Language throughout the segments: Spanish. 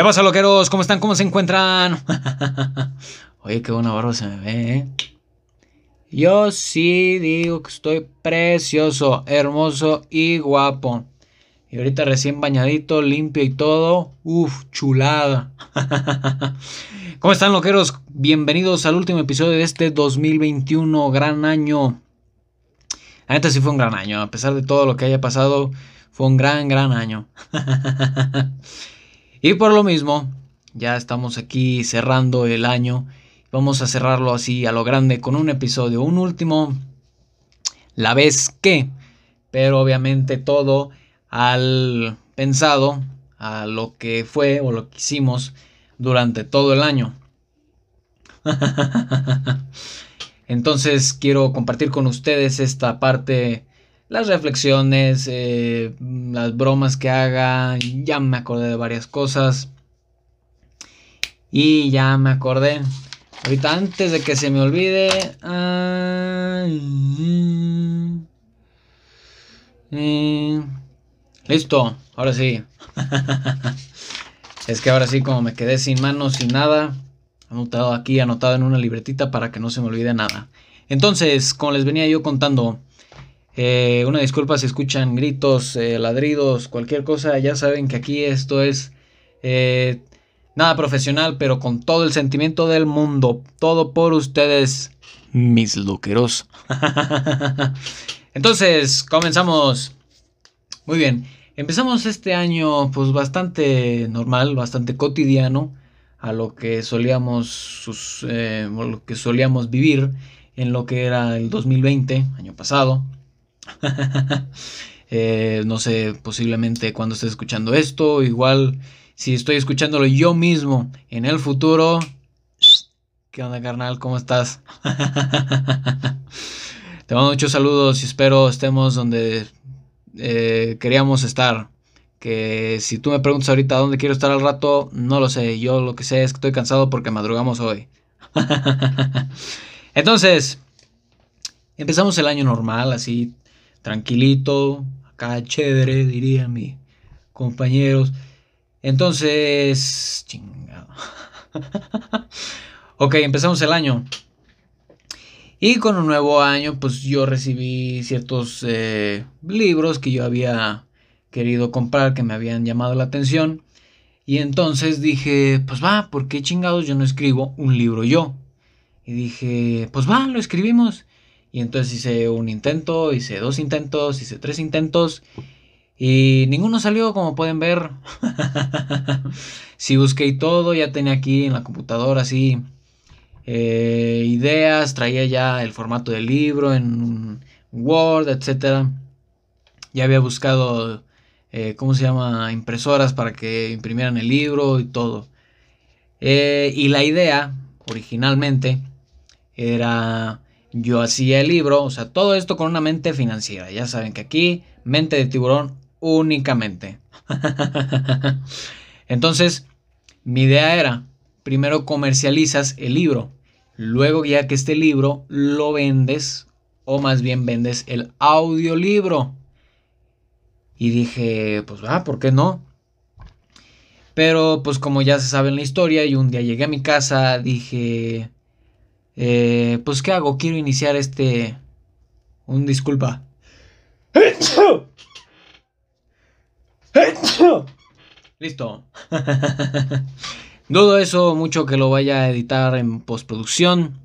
¿Qué pasa, loqueros? ¿Cómo están? ¿Cómo se encuentran? Oye, qué buena barba se me ve, ¿eh? Yo sí digo que estoy precioso, hermoso y guapo. Y ahorita recién bañadito, limpio y todo. Uf, chulada. ¿Cómo están, loqueros? Bienvenidos al último episodio de este 2021. Gran año. La neta sí fue un gran año. A pesar de todo lo que haya pasado, fue un gran, gran año. y por lo mismo, ya estamos aquí cerrando el año. Vamos a cerrarlo así a lo grande con un episodio, un último. La vez que. Pero obviamente todo al pensado, a lo que fue o lo que hicimos durante todo el año. Entonces quiero compartir con ustedes esta parte las reflexiones, eh, las bromas que haga, ya me acordé de varias cosas. Y ya me acordé. Ahorita antes de que se me olvide... listo, ahora sí. es que ahora sí como me quedé sin manos, sin nada. Anotado aquí, anotado en una libretita para que no se me olvide nada. Entonces, como les venía yo contando, eh, una disculpa si escuchan gritos, eh, ladridos, cualquier cosa. Ya saben que aquí esto es eh, nada profesional, pero con todo el sentimiento del mundo. Todo por ustedes, mis loqueros. Entonces, comenzamos. Muy bien. Empezamos este año pues bastante normal, bastante cotidiano a lo que solíamos lo que solíamos vivir en lo que era el 2020, año pasado. Eh, no sé, posiblemente cuando estés escuchando esto, igual si estoy escuchándolo yo mismo en el futuro. ¿Qué onda, carnal? ¿Cómo estás? Te mando muchos saludos y espero estemos donde eh, queríamos estar. Que si tú me preguntas ahorita dónde quiero estar al rato, no lo sé. Yo lo que sé es que estoy cansado porque madrugamos hoy. Entonces, empezamos el año normal, así tranquilito, acá chévere, dirían mis compañeros. Entonces, chingado. ok, empezamos el año. Y con un nuevo año, pues yo recibí ciertos eh, libros que yo había querido comprar, que me habían llamado la atención. Y entonces dije, pues va, ¿por qué chingados yo no escribo un libro yo? Y dije, pues va, lo escribimos. Y entonces hice un intento, hice dos intentos, hice tres intentos. Y ninguno salió, como pueden ver. Si busqué y todo, ya tenía aquí en la computadora así eh, ideas, traía ya el formato del libro en Word, etc. Ya había buscado, eh, ¿cómo se llama? Impresoras para que imprimieran el libro y todo. Eh, y la idea, originalmente, era yo hacía el libro, o sea, todo esto con una mente financiera. Ya saben que aquí, mente de tiburón únicamente. Entonces, mi idea era, primero comercializas el libro, luego ya que este libro lo vendes, o más bien vendes el audiolibro. Y dije, pues va, ¿por qué no? Pero pues como ya se sabe en la historia, y un día llegué a mi casa, dije, eh, pues, ¿qué hago? Quiero iniciar este... Un disculpa. Listo. Dudo eso mucho que lo vaya a editar en postproducción.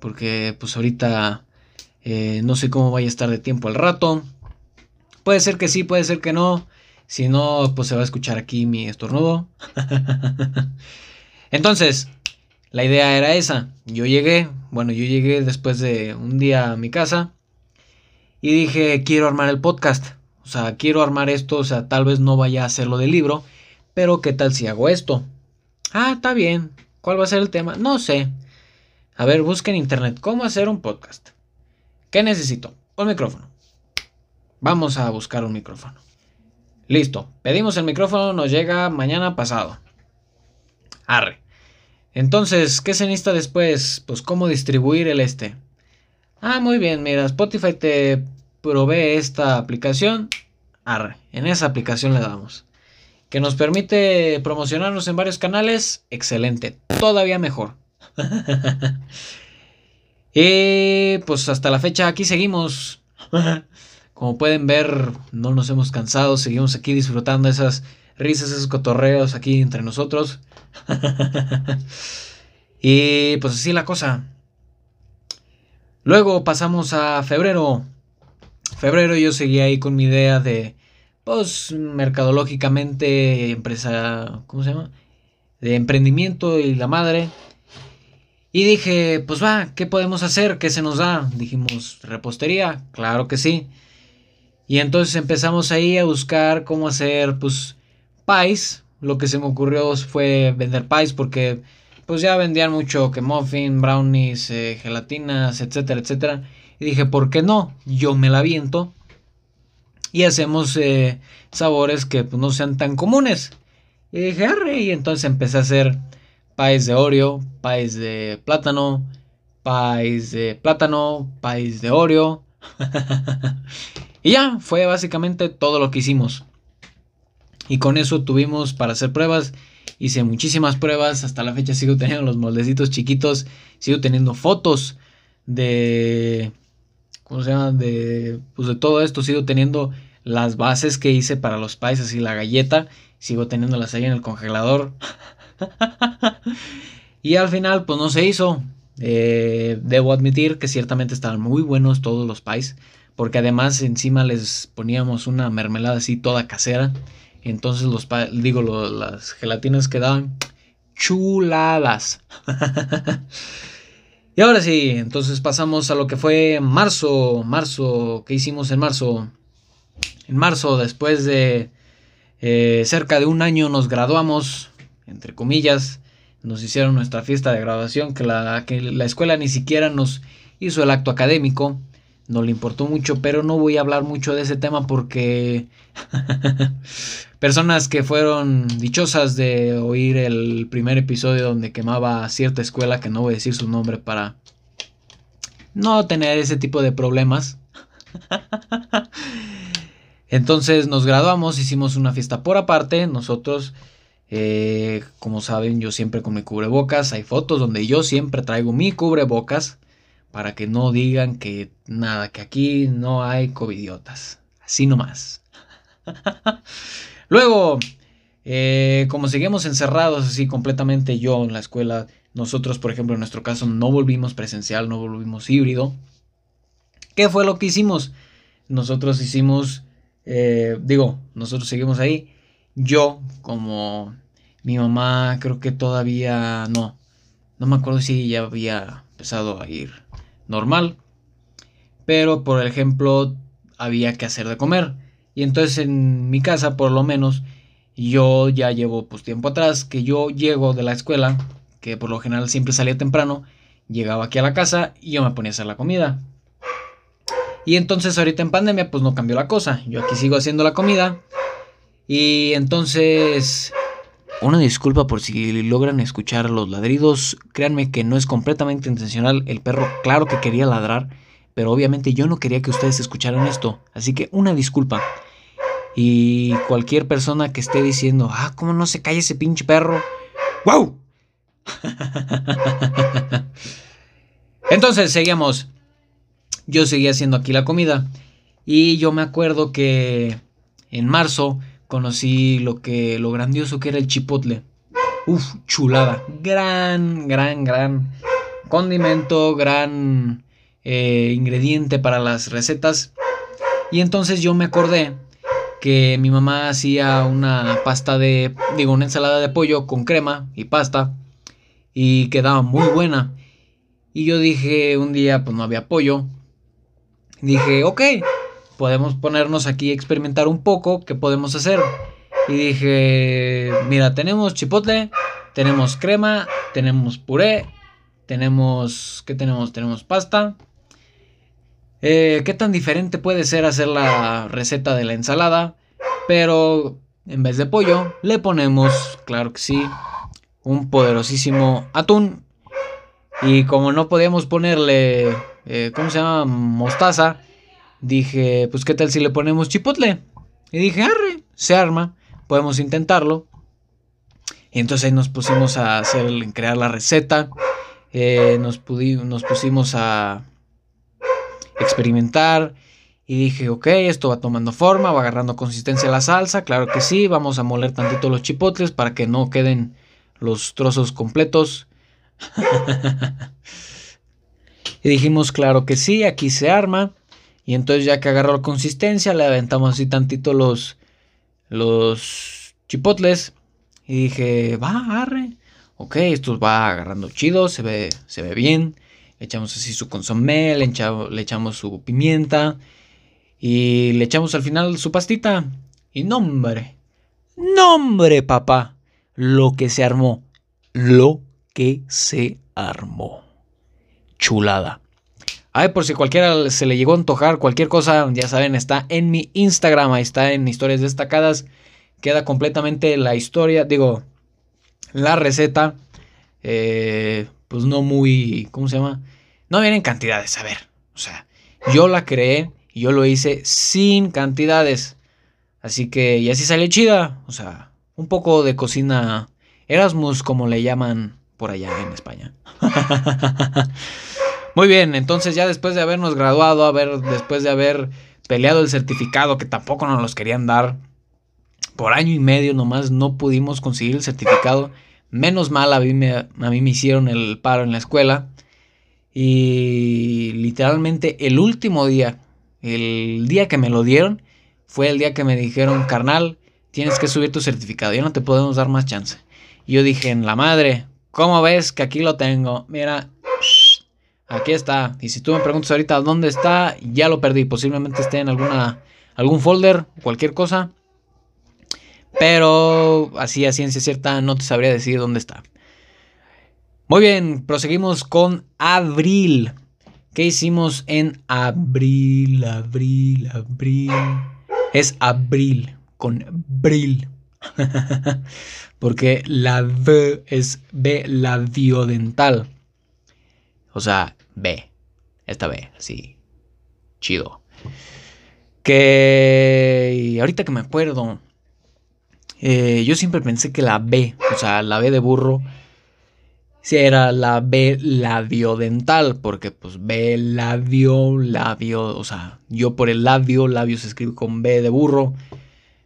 Porque pues ahorita eh, no sé cómo vaya a estar de tiempo al rato. Puede ser que sí, puede ser que no. Si no, pues se va a escuchar aquí mi estornudo. Entonces, la idea era esa. Yo llegué, bueno, yo llegué después de un día a mi casa y dije, quiero armar el podcast. O sea, quiero armar esto, o sea, tal vez no vaya a hacerlo del libro, pero ¿qué tal si hago esto? Ah, está bien. ¿Cuál va a ser el tema? No sé. A ver, busca en internet cómo hacer un podcast. ¿Qué necesito? Un micrófono. Vamos a buscar un micrófono. Listo. Pedimos el micrófono, nos llega mañana pasado. Arre. Entonces, ¿qué se necesita después? Pues cómo distribuir el este. Ah, muy bien, mira, Spotify te provee esta aplicación. Arre, en esa aplicación le damos. que nos permite promocionarnos en varios canales, excelente, todavía mejor. y pues hasta la fecha aquí seguimos. Como pueden ver, no nos hemos cansado, seguimos aquí disfrutando esas risas, esos cotorreos aquí entre nosotros. y pues así la cosa. Luego pasamos a febrero. Febrero yo seguía ahí con mi idea de, pues, mercadológicamente, empresa, ¿cómo se llama? De emprendimiento y la madre. Y dije, pues va, ¿qué podemos hacer? ¿Qué se nos da? Dijimos, repostería, claro que sí. Y entonces empezamos ahí a buscar cómo hacer, pues, pies. Lo que se me ocurrió fue vender pies porque pues ya vendían mucho que muffin, brownies, eh, gelatinas, etcétera, etcétera. Y dije, ¿por qué no? Yo me la viento y hacemos eh, sabores que pues, no sean tan comunes. Y dije, arre, y entonces empecé a hacer pies de Oreo, pies de plátano, pies de plátano, pies de Oreo. y ya, fue básicamente todo lo que hicimos. Y con eso tuvimos para hacer pruebas hice muchísimas pruebas, hasta la fecha sigo teniendo los moldecitos chiquitos, sigo teniendo fotos de, ¿cómo se llama? De, pues de todo esto, sigo teniendo las bases que hice para los pies, y la galleta, sigo teniéndolas ahí en el congelador. y al final, pues no se hizo. Eh, debo admitir que ciertamente estaban muy buenos todos los pies, porque además encima les poníamos una mermelada así toda casera. Entonces los digo, las gelatinas quedaban chuladas. y ahora sí, entonces pasamos a lo que fue marzo. Marzo, ¿qué hicimos en marzo? En marzo, después de eh, cerca de un año, nos graduamos, entre comillas. Nos hicieron nuestra fiesta de graduación, que la, que la escuela ni siquiera nos hizo el acto académico no le importó mucho, pero no voy a hablar mucho de ese tema porque personas que fueron dichosas de oír el primer episodio donde quemaba cierta escuela, que no voy a decir su nombre para no tener ese tipo de problemas. Entonces nos graduamos, hicimos una fiesta por aparte, nosotros, eh, como saben, yo siempre con mi cubrebocas, hay fotos donde yo siempre traigo mi cubrebocas para que no digan que nada, que aquí no hay covidiotas. Así nomás. Luego, eh, como seguimos encerrados así completamente yo en la escuela, nosotros, por ejemplo, en nuestro caso, no volvimos presencial, no volvimos híbrido. ¿Qué fue lo que hicimos? Nosotros hicimos, eh, digo, nosotros seguimos ahí. Yo, como mi mamá, creo que todavía no. No me acuerdo si ya había empezado a ir normal. Pero, por ejemplo, había que hacer de comer. Y entonces en mi casa, por lo menos, yo ya llevo pues tiempo atrás que yo llego de la escuela, que por lo general siempre salía temprano, llegaba aquí a la casa y yo me ponía a hacer la comida. Y entonces ahorita en pandemia pues no cambió la cosa. Yo aquí sigo haciendo la comida. Y entonces una disculpa por si logran escuchar los ladridos. Créanme que no es completamente intencional. El perro, claro que quería ladrar. Pero obviamente yo no quería que ustedes escucharan esto. Así que una disculpa. Y cualquier persona que esté diciendo, ah, ¿cómo no se cae ese pinche perro? ¡Wow! Entonces seguíamos. Yo seguía haciendo aquí la comida. Y yo me acuerdo que en marzo conocí lo que lo grandioso que era el chipotle. Uf, chulada. Gran, gran, gran condimento, gran eh, ingrediente para las recetas. Y entonces yo me acordé que mi mamá hacía una pasta de, digo, una ensalada de pollo con crema y pasta y quedaba muy buena. Y yo dije un día, pues no había pollo. Dije, ok, podemos ponernos aquí a experimentar un poco qué podemos hacer. Y dije, mira, tenemos chipotle, tenemos crema, tenemos puré, tenemos, ¿qué tenemos? Tenemos pasta. Eh, ¿Qué tan diferente puede ser hacer la receta de la ensalada? Pero en vez de pollo, le ponemos, claro que sí, un poderosísimo atún. Y como no podíamos ponerle, eh, ¿cómo se llama? Mostaza dije, pues qué tal si le ponemos chipotle. Y dije, arre, se arma. podemos intentarlo. Y entonces nos pusimos a hacer, crear la receta. Eh, nos, nos pusimos a experimentar. Y dije, ok, esto va tomando forma, va agarrando consistencia la salsa. Claro que sí, vamos a moler tantito los chipotles para que no queden los trozos completos. y dijimos, claro que sí, aquí se arma. Y entonces ya que agarró consistencia, le aventamos así tantito los, los chipotles. Y dije, va, arre. Ok, esto va agarrando chido, se ve, se ve bien. Le echamos así su consomé, le, le echamos su pimienta. Y le echamos al final su pastita. Y nombre, nombre, papá. Lo que se armó. Lo que se armó. Chulada. Ay, por si cualquiera se le llegó a antojar cualquier cosa, ya saben, está en mi Instagram, ahí está en historias destacadas. Queda completamente la historia, digo, la receta. Eh, pues no muy, ¿cómo se llama? No vienen cantidades, a ver. O sea, yo la creé y yo lo hice sin cantidades. Así que, y así sale chida. O sea, un poco de cocina Erasmus, como le llaman por allá en España. Muy bien, entonces ya después de habernos graduado, a ver, después de haber peleado el certificado que tampoco nos los querían dar, por año y medio nomás no pudimos conseguir el certificado. Menos mal a mí me, a mí me hicieron el paro en la escuela. Y literalmente el último día, el día que me lo dieron, fue el día que me dijeron, carnal, tienes que subir tu certificado, ya no te podemos dar más chance. Y yo dije, en la madre, ¿cómo ves que aquí lo tengo? Mira, Aquí está. Y si tú me preguntas ahorita dónde está, ya lo perdí. Posiblemente esté en alguna, algún folder, cualquier cosa. Pero así a ciencia cierta no te sabría decir dónde está. Muy bien, proseguimos con abril. ¿Qué hicimos en abril? Abril, abril. Es abril, con bril. Porque la V es B dental. O sea, B. Esta B, así. Chido. Que ahorita que me acuerdo, eh, yo siempre pensé que la B, o sea, la B de burro, si era la B labiodental, porque pues B labio, labio, o sea, yo por el labio, labio se escribe con B de burro,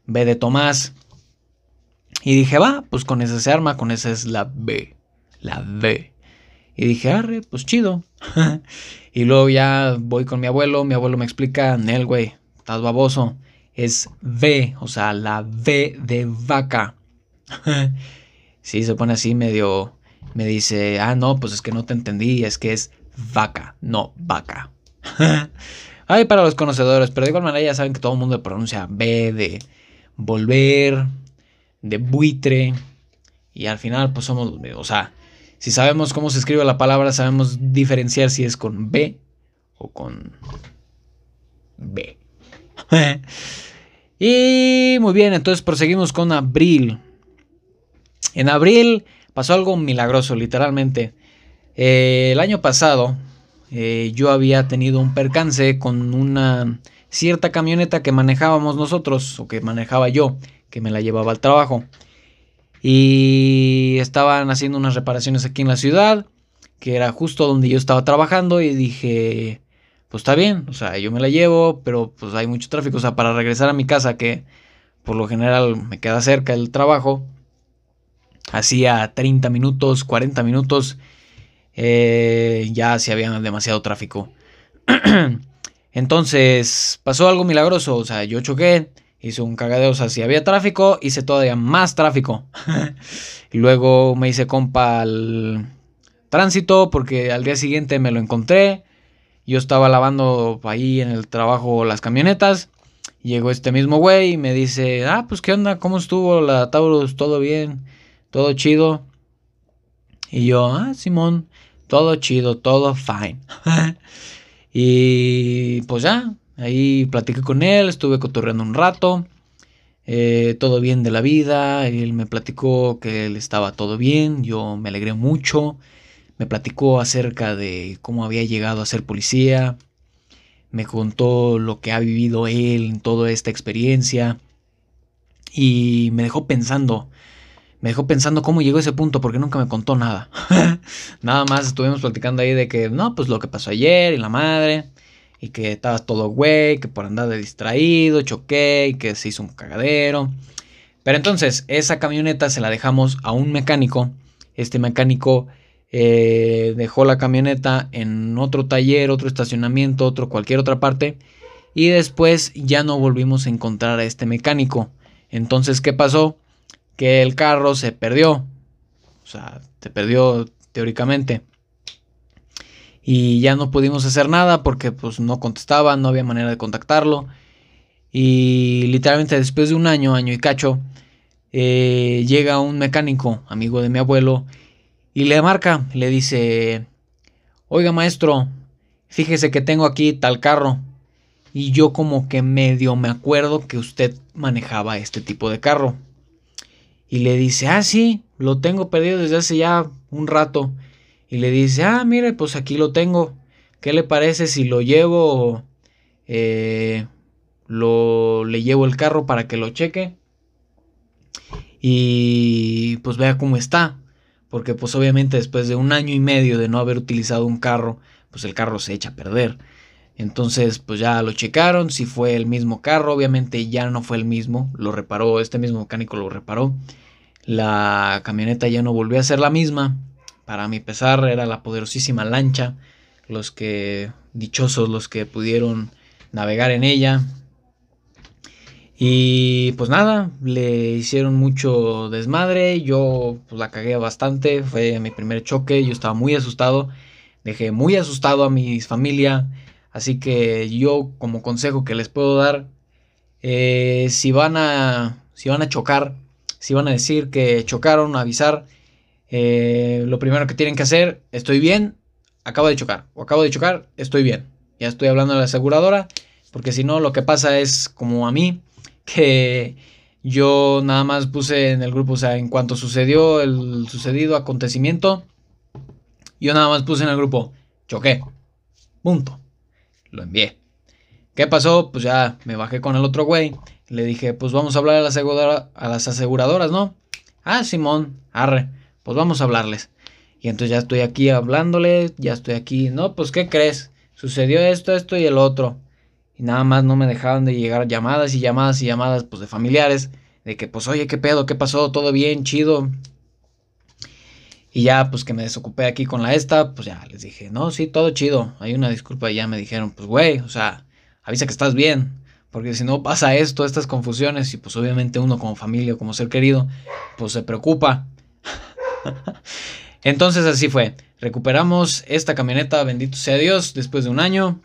B de Tomás. Y dije, va, pues con esa se arma, con esa es la B, la B. Y dije, arre, pues chido. y luego ya voy con mi abuelo, mi abuelo me explica, Nel, güey, estás baboso. Es V, o sea, la V de vaca. sí, se pone así medio, me dice, ah, no, pues es que no te entendí, es que es vaca, no vaca. Ay, para los conocedores, pero de igual manera ya saben que todo el mundo pronuncia B de volver, de buitre, y al final pues somos, o sea, si sabemos cómo se escribe la palabra, sabemos diferenciar si es con B o con B. y muy bien, entonces proseguimos con abril. En abril pasó algo milagroso, literalmente. Eh, el año pasado eh, yo había tenido un percance con una cierta camioneta que manejábamos nosotros, o que manejaba yo, que me la llevaba al trabajo. Y estaban haciendo unas reparaciones aquí en la ciudad, que era justo donde yo estaba trabajando y dije, pues está bien, o sea, yo me la llevo, pero pues hay mucho tráfico, o sea, para regresar a mi casa, que por lo general me queda cerca el trabajo, hacía 30 minutos, 40 minutos, eh, ya se había demasiado tráfico. Entonces pasó algo milagroso, o sea, yo choqué, hice un cagadeo, o sea, si había tráfico, hice todavía más tráfico. y luego me hice compa al tránsito porque al día siguiente me lo encontré. Yo estaba lavando ahí en el trabajo las camionetas. Llegó este mismo güey y me dice, ah, pues qué onda, ¿cómo estuvo la Taurus? ¿Todo bien? ¿Todo chido? Y yo, ah, Simón, todo chido, todo fine. y pues ya, Ahí platiqué con él, estuve cotorreando un rato. Eh, todo bien de la vida. Él me platicó que él estaba todo bien. Yo me alegré mucho. Me platicó acerca de cómo había llegado a ser policía. Me contó lo que ha vivido él en toda esta experiencia. Y me dejó pensando, me dejó pensando cómo llegó a ese punto porque nunca me contó nada. nada más estuvimos platicando ahí de que, no, pues lo que pasó ayer y la madre. Y que estaba todo güey, que por andar de distraído, choqué que se hizo un cagadero. Pero entonces, esa camioneta se la dejamos a un mecánico. Este mecánico eh, dejó la camioneta en otro taller, otro estacionamiento, otro cualquier otra parte. Y después ya no volvimos a encontrar a este mecánico. Entonces, ¿qué pasó? Que el carro se perdió. O sea, se perdió teóricamente. Y ya no pudimos hacer nada porque pues no contestaba, no había manera de contactarlo. Y literalmente después de un año, año y cacho, eh, llega un mecánico, amigo de mi abuelo, y le marca, le dice, oiga maestro, fíjese que tengo aquí tal carro. Y yo como que medio me acuerdo que usted manejaba este tipo de carro. Y le dice, ah, sí, lo tengo perdido desde hace ya un rato. Y le dice, ah, mire, pues aquí lo tengo. ¿Qué le parece si lo llevo? Eh, lo, le llevo el carro para que lo cheque. Y pues vea cómo está. Porque pues obviamente después de un año y medio de no haber utilizado un carro, pues el carro se echa a perder. Entonces pues ya lo checaron, si fue el mismo carro, obviamente ya no fue el mismo, lo reparó, este mismo mecánico lo reparó. La camioneta ya no volvió a ser la misma. Para mi pesar era la poderosísima lancha. Los que, dichosos los que pudieron navegar en ella, y pues nada, le hicieron mucho desmadre, yo pues, la cagué bastante, fue mi primer choque, yo estaba muy asustado, dejé muy asustado a mi familia, así que yo como consejo que les puedo dar, eh, si, van a, si van a chocar, si van a decir que chocaron, avisar, eh, lo primero que tienen que hacer, estoy bien, acabo de chocar, o acabo de chocar, estoy bien, ya estoy hablando de la aseguradora, porque si no lo que pasa es como a mí, que yo nada más puse en el grupo, o sea, en cuanto sucedió el sucedido acontecimiento, yo nada más puse en el grupo, choqué, punto, lo envié. ¿Qué pasó? Pues ya me bajé con el otro güey, le dije, pues vamos a hablar a, la a las aseguradoras, ¿no? Ah, Simón, arre, pues vamos a hablarles. Y entonces ya estoy aquí hablándole, ya estoy aquí, no, pues ¿qué crees? Sucedió esto, esto y el otro y nada más no me dejaban de llegar llamadas y llamadas y llamadas pues de familiares de que pues oye qué pedo qué pasó todo bien chido y ya pues que me desocupé aquí con la esta pues ya les dije no sí todo chido hay una disculpa y ya me dijeron pues güey o sea avisa que estás bien porque si no pasa esto estas confusiones y pues obviamente uno como familia como ser querido pues se preocupa entonces así fue recuperamos esta camioneta bendito sea Dios después de un año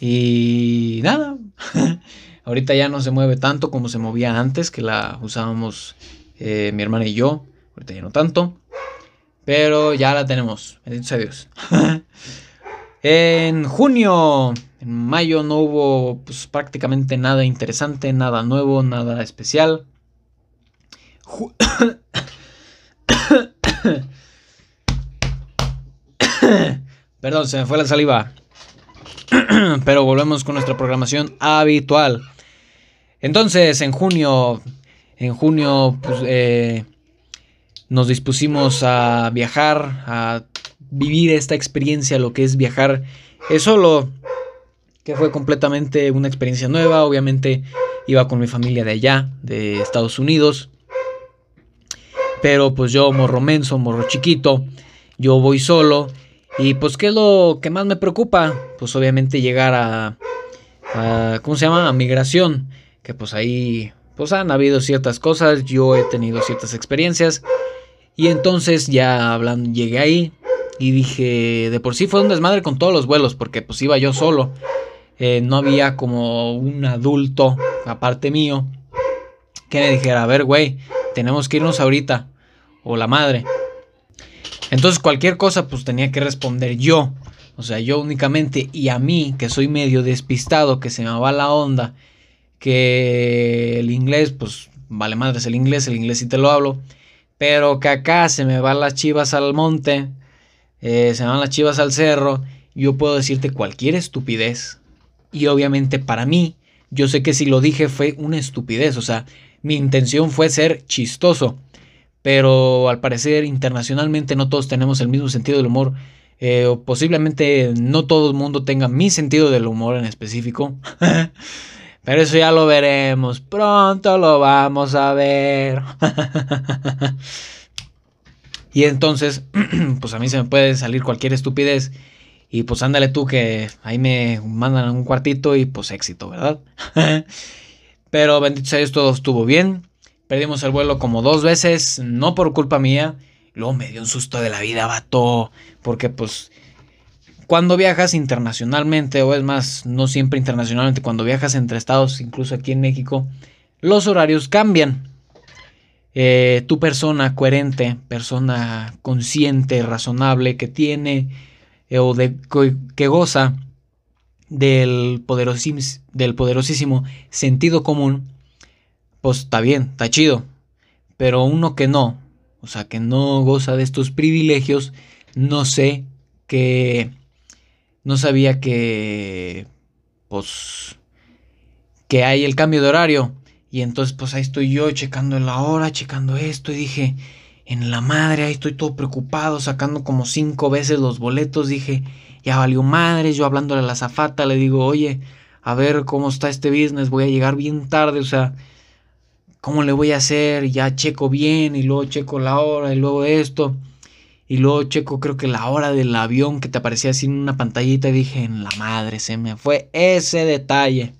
y nada, ahorita ya no se mueve tanto como se movía antes, que la usábamos eh, mi hermana y yo. Ahorita ya no tanto. Pero ya la tenemos, bendito sea Dios. en junio, en mayo no hubo pues, prácticamente nada interesante, nada nuevo, nada especial. Perdón, se me fue la saliva. Pero volvemos con nuestra programación habitual. Entonces, en junio, en junio, pues, eh, nos dispusimos a viajar, a vivir esta experiencia, lo que es viajar es solo, que fue completamente una experiencia nueva. Obviamente iba con mi familia de allá, de Estados Unidos. Pero pues yo, morro menso, morro chiquito, yo voy solo y pues, ¿qué es lo que más me preocupa? Pues obviamente llegar a, ¿cómo se llama? A migración, que pues ahí, pues han habido ciertas cosas, yo he tenido ciertas experiencias. Y entonces ya hablando, llegué ahí y dije, de por sí fue un desmadre con todos los vuelos, porque pues iba yo solo. Eh, no había como un adulto, aparte mío, que me dijera, a ver, güey, tenemos que irnos ahorita. O la madre. Entonces cualquier cosa pues tenía que responder yo. O sea, yo únicamente y a mí, que soy medio despistado, que se me va la onda, que el inglés, pues vale madres el inglés, el inglés sí te lo hablo, pero que acá se me van las chivas al monte, eh, se me van las chivas al cerro, yo puedo decirte cualquier estupidez. Y obviamente para mí, yo sé que si lo dije fue una estupidez, o sea, mi intención fue ser chistoso. Pero al parecer internacionalmente no todos tenemos el mismo sentido del humor. Eh, o posiblemente no todo el mundo tenga mi sentido del humor en específico. Pero eso ya lo veremos. Pronto lo vamos a ver. y entonces, pues a mí se me puede salir cualquier estupidez. Y pues ándale tú que ahí me mandan un cuartito y pues éxito, ¿verdad? Pero bendito sea Dios, todo estuvo bien. Perdimos el vuelo como dos veces, no por culpa mía. Luego me dio un susto de la vida, vato. Porque pues cuando viajas internacionalmente, o es más, no siempre internacionalmente, cuando viajas entre estados, incluso aquí en México, los horarios cambian. Eh, tu persona coherente, persona consciente, razonable, que tiene eh, o de, que goza del, del poderosísimo sentido común, pues está bien, está chido. Pero uno que no, o sea, que no goza de estos privilegios, no sé que... No sabía que... Pues... Que hay el cambio de horario. Y entonces pues ahí estoy yo checando la hora, checando esto y dije, en la madre, ahí estoy todo preocupado, sacando como cinco veces los boletos, dije, ya valió madre, yo hablándole a la zafata, le digo, oye, a ver cómo está este business, voy a llegar bien tarde, o sea, ¿cómo le voy a hacer? Ya checo bien y luego checo la hora y luego esto. Y luego checo creo que la hora del avión que te aparecía así en una pantallita y dije, en la madre, se me fue ese detalle.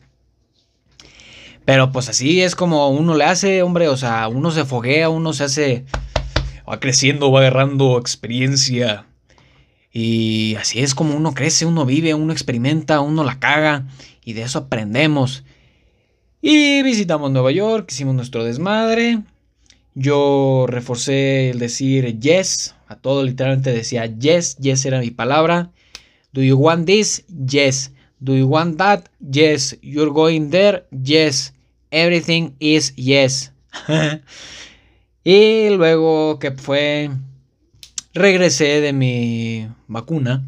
Pero pues así es como uno le hace, hombre, o sea, uno se foguea, uno se hace, va creciendo, va agarrando experiencia. Y así es como uno crece, uno vive, uno experimenta, uno la caga y de eso aprendemos. Y visitamos Nueva York, hicimos nuestro desmadre. Yo reforcé el decir yes, a todo literalmente decía yes, yes era mi palabra. Do you want this? Yes. Do you want that? Yes. You're going there? Yes. Everything is yes. y luego que fue, regresé de mi vacuna.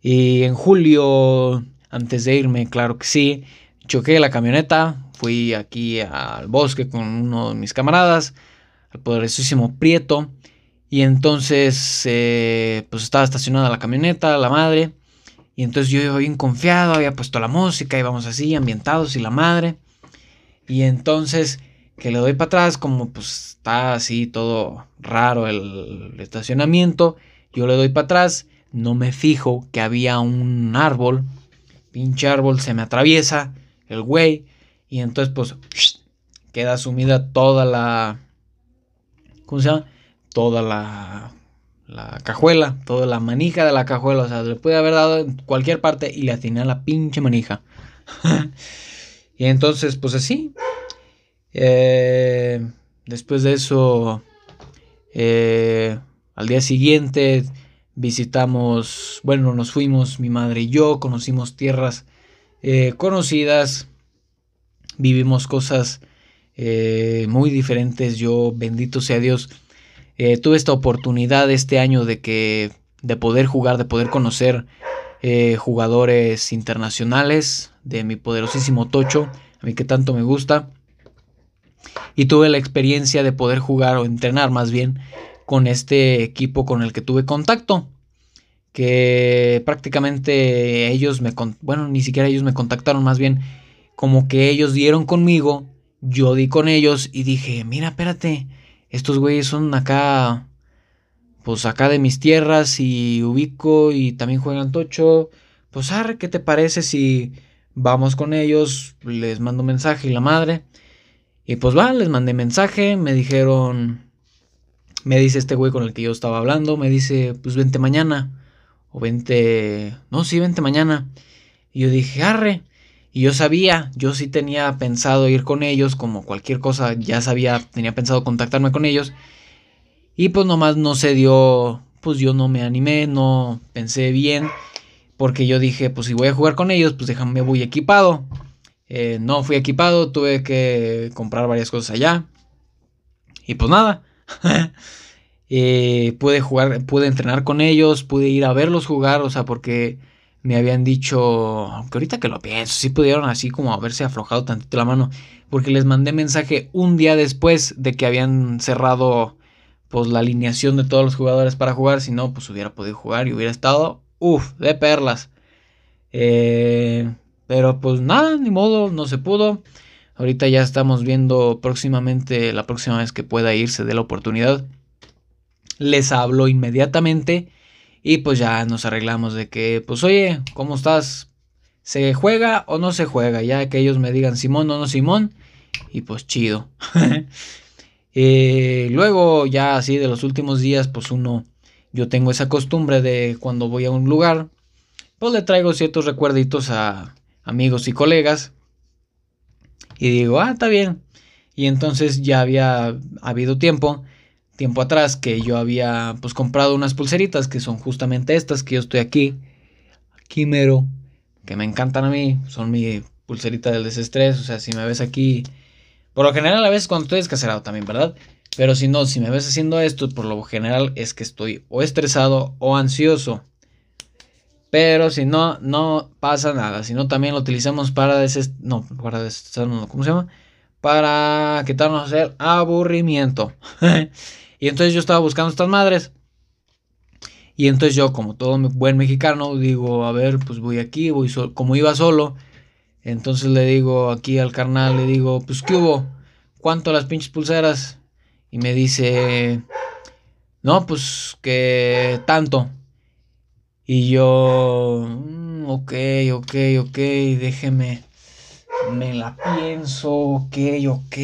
Y en julio, antes de irme, claro que sí, choqué la camioneta, fui aquí al bosque con uno de mis camaradas, al poderosísimo Prieto, y entonces eh, pues estaba estacionada la camioneta, la madre, y entonces yo iba bien confiado, había puesto la música, íbamos así, ambientados y la madre, y entonces que le doy para atrás, como pues está así todo raro el estacionamiento, yo le doy para atrás, no me fijo que había un árbol, pinche árbol se me atraviesa, el güey, y entonces pues queda sumida toda la, ¿cómo se llama? Toda la, la cajuela, toda la manija de la cajuela, o sea, le puede haber dado en cualquier parte y le atiné a la pinche manija. y entonces pues así, eh, después de eso, eh, al día siguiente visitamos, bueno, nos fuimos mi madre y yo, conocimos tierras eh, conocidas, vivimos cosas eh, muy diferentes. Yo, bendito sea Dios, eh, tuve esta oportunidad este año de que de poder jugar, de poder conocer eh, jugadores internacionales de mi poderosísimo Tocho, a mí que tanto me gusta. Y tuve la experiencia de poder jugar o entrenar más bien con este equipo con el que tuve contacto. Que prácticamente ellos me... Bueno, ni siquiera ellos me contactaron, más bien como que ellos dieron conmigo, yo di con ellos y dije, mira, espérate, estos güeyes son acá, pues acá de mis tierras y ubico y también juegan tocho, pues arre, ¿qué te parece si vamos con ellos? Les mando mensaje y la madre. Y pues va, les mandé mensaje, me dijeron, me dice este güey con el que yo estaba hablando, me dice, pues vente mañana, o vente, no, sí, vente mañana. Y yo dije, arre. Y yo sabía, yo sí tenía pensado ir con ellos, como cualquier cosa, ya sabía, tenía pensado contactarme con ellos. Y pues nomás no se dio, pues yo no me animé, no pensé bien, porque yo dije, pues si voy a jugar con ellos, pues déjame, voy equipado. Eh, no fui equipado, tuve que comprar varias cosas allá. Y pues nada. Eh, pude jugar, pude entrenar con ellos, pude ir a verlos jugar, o sea, porque me habían dicho, aunque ahorita que lo pienso, sí pudieron así como haberse aflojado tantito la mano, porque les mandé mensaje un día después de que habían cerrado pues la alineación de todos los jugadores para jugar, si no, pues hubiera podido jugar y hubiera estado, uff, de perlas. Eh, pero pues nada, ni modo, no se pudo. Ahorita ya estamos viendo próximamente, la próxima vez que pueda irse de la oportunidad. Les hablo inmediatamente y pues ya nos arreglamos de que, pues oye, ¿cómo estás? ¿Se juega o no se juega? Ya que ellos me digan Simón o no Simón. Y pues chido. Eh, luego ya así de los últimos días, pues uno, yo tengo esa costumbre de cuando voy a un lugar, pues le traigo ciertos recuerditos a amigos y colegas. Y digo, ah, está bien. Y entonces ya había habido tiempo, tiempo atrás, que yo había pues comprado unas pulseritas que son justamente estas, que yo estoy aquí, aquí mero, que me encantan a mí, son mi pulserita del desestrés, o sea, si me ves aquí por lo general, a veces cuando estoy descacerado también, ¿verdad? Pero si no, si me ves haciendo esto, por lo general es que estoy o estresado o ansioso. Pero si no, no pasa nada. Si no, también lo utilizamos para desest... No, para ¿cómo se llama? Para quitarnos el aburrimiento. y entonces yo estaba buscando estas madres. Y entonces yo, como todo buen mexicano, digo, a ver, pues voy aquí, voy como iba solo entonces le digo aquí al carnal, le digo, pues ¿qué hubo? ¿Cuánto las pinches pulseras? Y me dice, no, pues que tanto. Y yo, mm, ok, ok, ok, déjeme, me la pienso, ok, ok.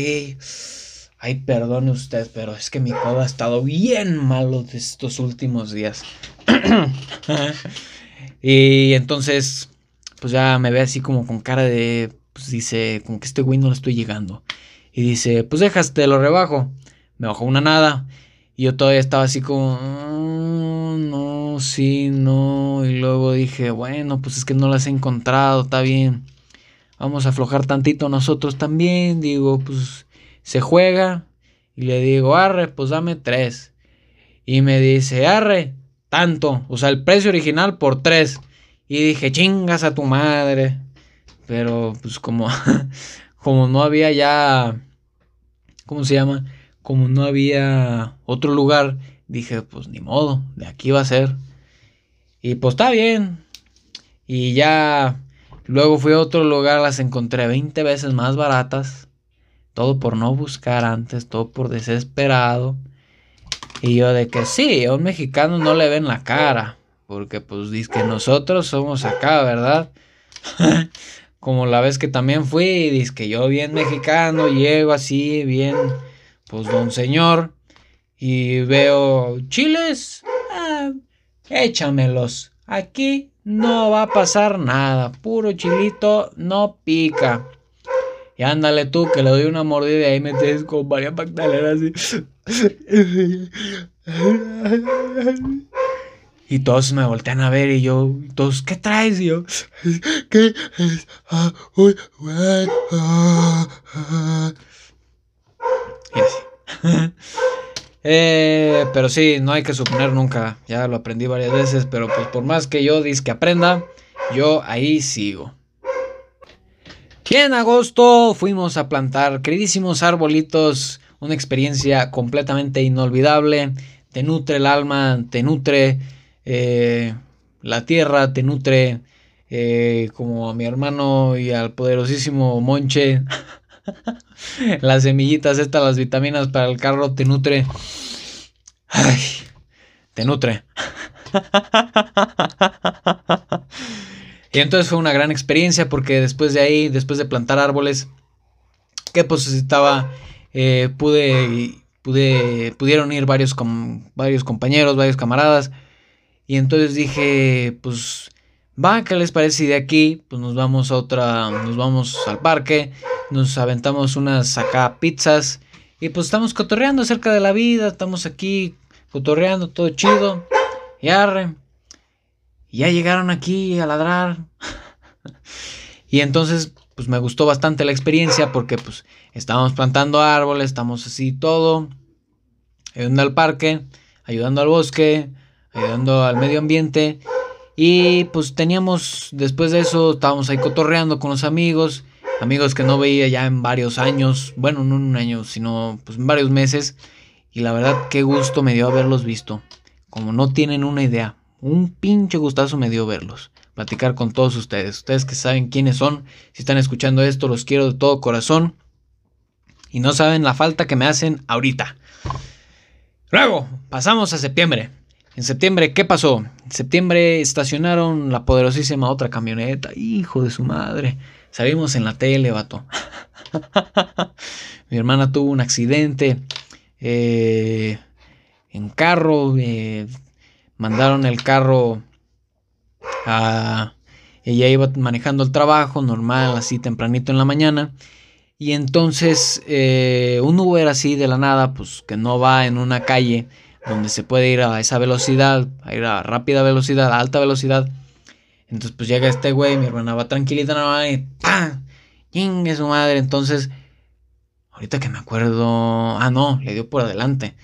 Ay, perdone usted, pero es que mi codo ha estado bien malo de estos últimos días. y entonces pues ya me ve así como con cara de, pues dice, como que este güey no le estoy llegando. Y dice, pues déjate, lo rebajo. Me bajó una nada. Y yo todavía estaba así como, mm, no, sí, no. Y luego dije, bueno, pues es que no las he encontrado, está bien. Vamos a aflojar tantito nosotros también. Digo, pues se juega. Y le digo, arre, pues dame tres. Y me dice, arre, tanto. O sea, el precio original por tres. Y dije, chingas a tu madre. Pero pues como, como no había ya, ¿cómo se llama? Como no había otro lugar, dije, pues ni modo, de aquí va a ser. Y pues está bien. Y ya luego fui a otro lugar, las encontré 20 veces más baratas. Todo por no buscar antes, todo por desesperado. Y yo de que sí, a un mexicano no le ven la cara. Porque pues dice que nosotros somos acá, ¿verdad? Como la vez que también fui, dice que yo bien mexicano, llego así, bien, pues don señor, y veo chiles, ah, échamelos. Aquí no va a pasar nada, puro chilito, no pica. Y ándale tú, que le doy una mordida y ahí metes con varias Magdalena así. Y todos me voltean a ver y yo, todos, ¿qué traes? Y yo, ¿qué es? Ah, uy, ah, ah". Y así. eh, pero sí, no hay que suponer nunca. Ya lo aprendí varias veces, pero pues por más que yo diga que aprenda, yo ahí sigo. Y en agosto fuimos a plantar queridísimos arbolitos, una experiencia completamente inolvidable. Te nutre el alma, te nutre eh, la tierra te nutre eh, como a mi hermano y al poderosísimo Monche. las semillitas estas, las vitaminas para el carro te nutre. Te nutre. y entonces fue una gran experiencia porque después de ahí, después de plantar árboles, que pues eh, pude, pude, pudieron ir varios, varios compañeros, varios camaradas y entonces dije, pues va, ¿qué les parece de aquí pues nos vamos a otra, nos vamos al parque, nos aventamos unas acá pizzas y pues estamos cotorreando acerca de la vida, estamos aquí cotorreando todo chido y arre. Ya llegaron aquí a ladrar. y entonces pues me gustó bastante la experiencia porque pues estábamos plantando árboles, estamos así todo, ayudando al parque, ayudando al bosque, ayudando al medio ambiente. Y pues teníamos, después de eso, estábamos ahí cotorreando con los amigos, amigos que no veía ya en varios años, bueno, no en un año, sino pues en varios meses. Y la verdad, qué gusto me dio haberlos visto. Como no tienen una idea, un pinche gustazo me dio verlos. Platicar con todos ustedes. Ustedes que saben quiénes son, si están escuchando esto, los quiero de todo corazón. Y no saben la falta que me hacen ahorita. Luego, pasamos a septiembre. En septiembre, ¿qué pasó? En septiembre estacionaron la poderosísima otra camioneta. Hijo de su madre. Salimos en la tele, vato. Mi hermana tuvo un accidente eh, en carro. Eh, mandaron el carro a... Ella iba manejando el trabajo normal, así tempranito en la mañana. Y entonces eh, un Uber así de la nada, pues que no va en una calle donde se puede ir a esa velocidad, a ir a rápida velocidad, a alta velocidad. Entonces, pues llega este güey, mi hermana va tranquilita, no, y ¡pam! ¡Chingue su madre! Entonces, ahorita que me acuerdo, ah, no, le dio por adelante.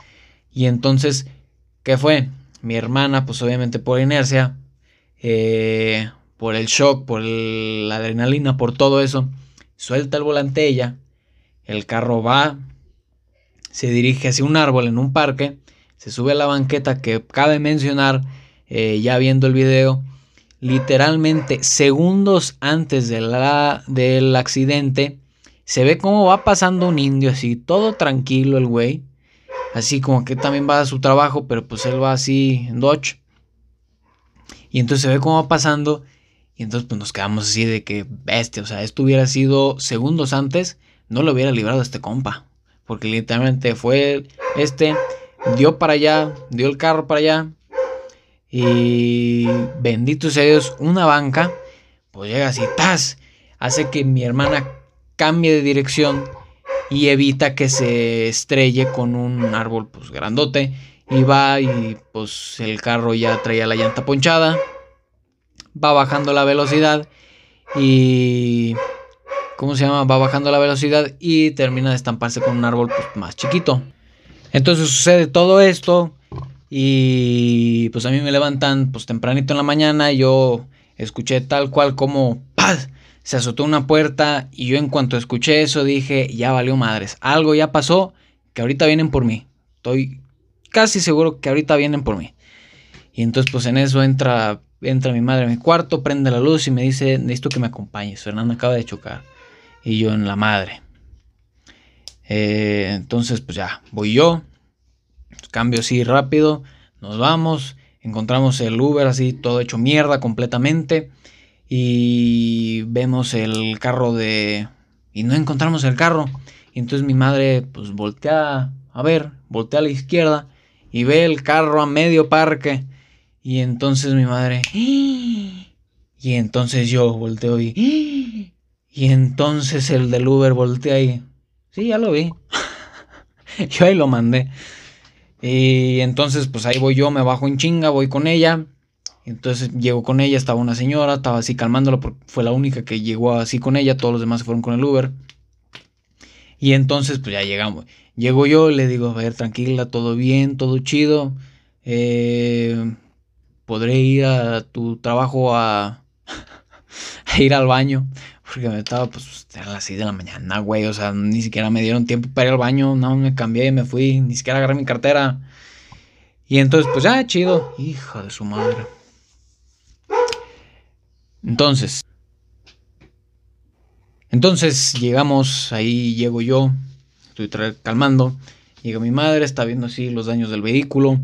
Y entonces, ¿qué fue? Mi hermana, pues obviamente por inercia, eh, por el shock, por la adrenalina, por todo eso, suelta el volante ella, el carro va, se dirige hacia un árbol en un parque se sube a la banqueta que cabe mencionar, eh, ya viendo el video, literalmente segundos antes de la, del accidente, se ve cómo va pasando un indio así, todo tranquilo el güey, así como que también va a su trabajo, pero pues él va así en Dodge. Y entonces se ve cómo va pasando y entonces pues nos quedamos así de que bestia, o sea, esto hubiera sido segundos antes, no lo hubiera librado este compa. Porque literalmente fue este, dio para allá, dio el carro para allá. Y bendito sea Dios, una banca, pues llega así, ¡tas! Hace que mi hermana cambie de dirección y evita que se estrelle con un árbol pues grandote. Y va y pues el carro ya traía la llanta ponchada. Va bajando la velocidad y... ¿Cómo se llama? Va bajando la velocidad y termina de estamparse con un árbol pues, más chiquito. Entonces sucede todo esto y pues a mí me levantan pues tempranito en la mañana, yo escuché tal cual como ¡paz! se azotó una puerta y yo en cuanto escuché eso dije, ya valió madres, algo ya pasó, que ahorita vienen por mí. Estoy casi seguro que ahorita vienen por mí. Y entonces pues en eso entra entra mi madre en mi cuarto, prende la luz y me dice, necesito que me acompañes, Fernando acaba de chocar. Y yo en la madre. Eh, entonces, pues ya, voy yo. Cambio así rápido. Nos vamos. Encontramos el Uber así todo hecho mierda completamente. Y vemos el carro de... Y no encontramos el carro. Y entonces mi madre pues voltea a ver, voltea a la izquierda y ve el carro a medio parque. Y entonces mi madre... Y entonces yo volteo y... Y entonces el del Uber voltea y... Sí, ya lo vi. yo ahí lo mandé. Y entonces, pues ahí voy yo, me bajo en chinga, voy con ella. Entonces llego con ella, estaba una señora, estaba así calmándola porque fue la única que llegó así con ella, todos los demás se fueron con el Uber. Y entonces, pues ya llegamos. Llego yo, le digo, a ver, tranquila, todo bien, todo chido. Eh, podré ir a tu trabajo a ir al baño. Porque me estaba, pues, a las 6 de la mañana, güey. O sea, ni siquiera me dieron tiempo para ir al baño. No, me cambié y me fui. Ni siquiera agarré mi cartera. Y entonces, pues ya, chido. Hija de su madre. Entonces. Entonces llegamos, ahí llego yo. Estoy calmando. Llega mi madre, está viendo así los daños del vehículo.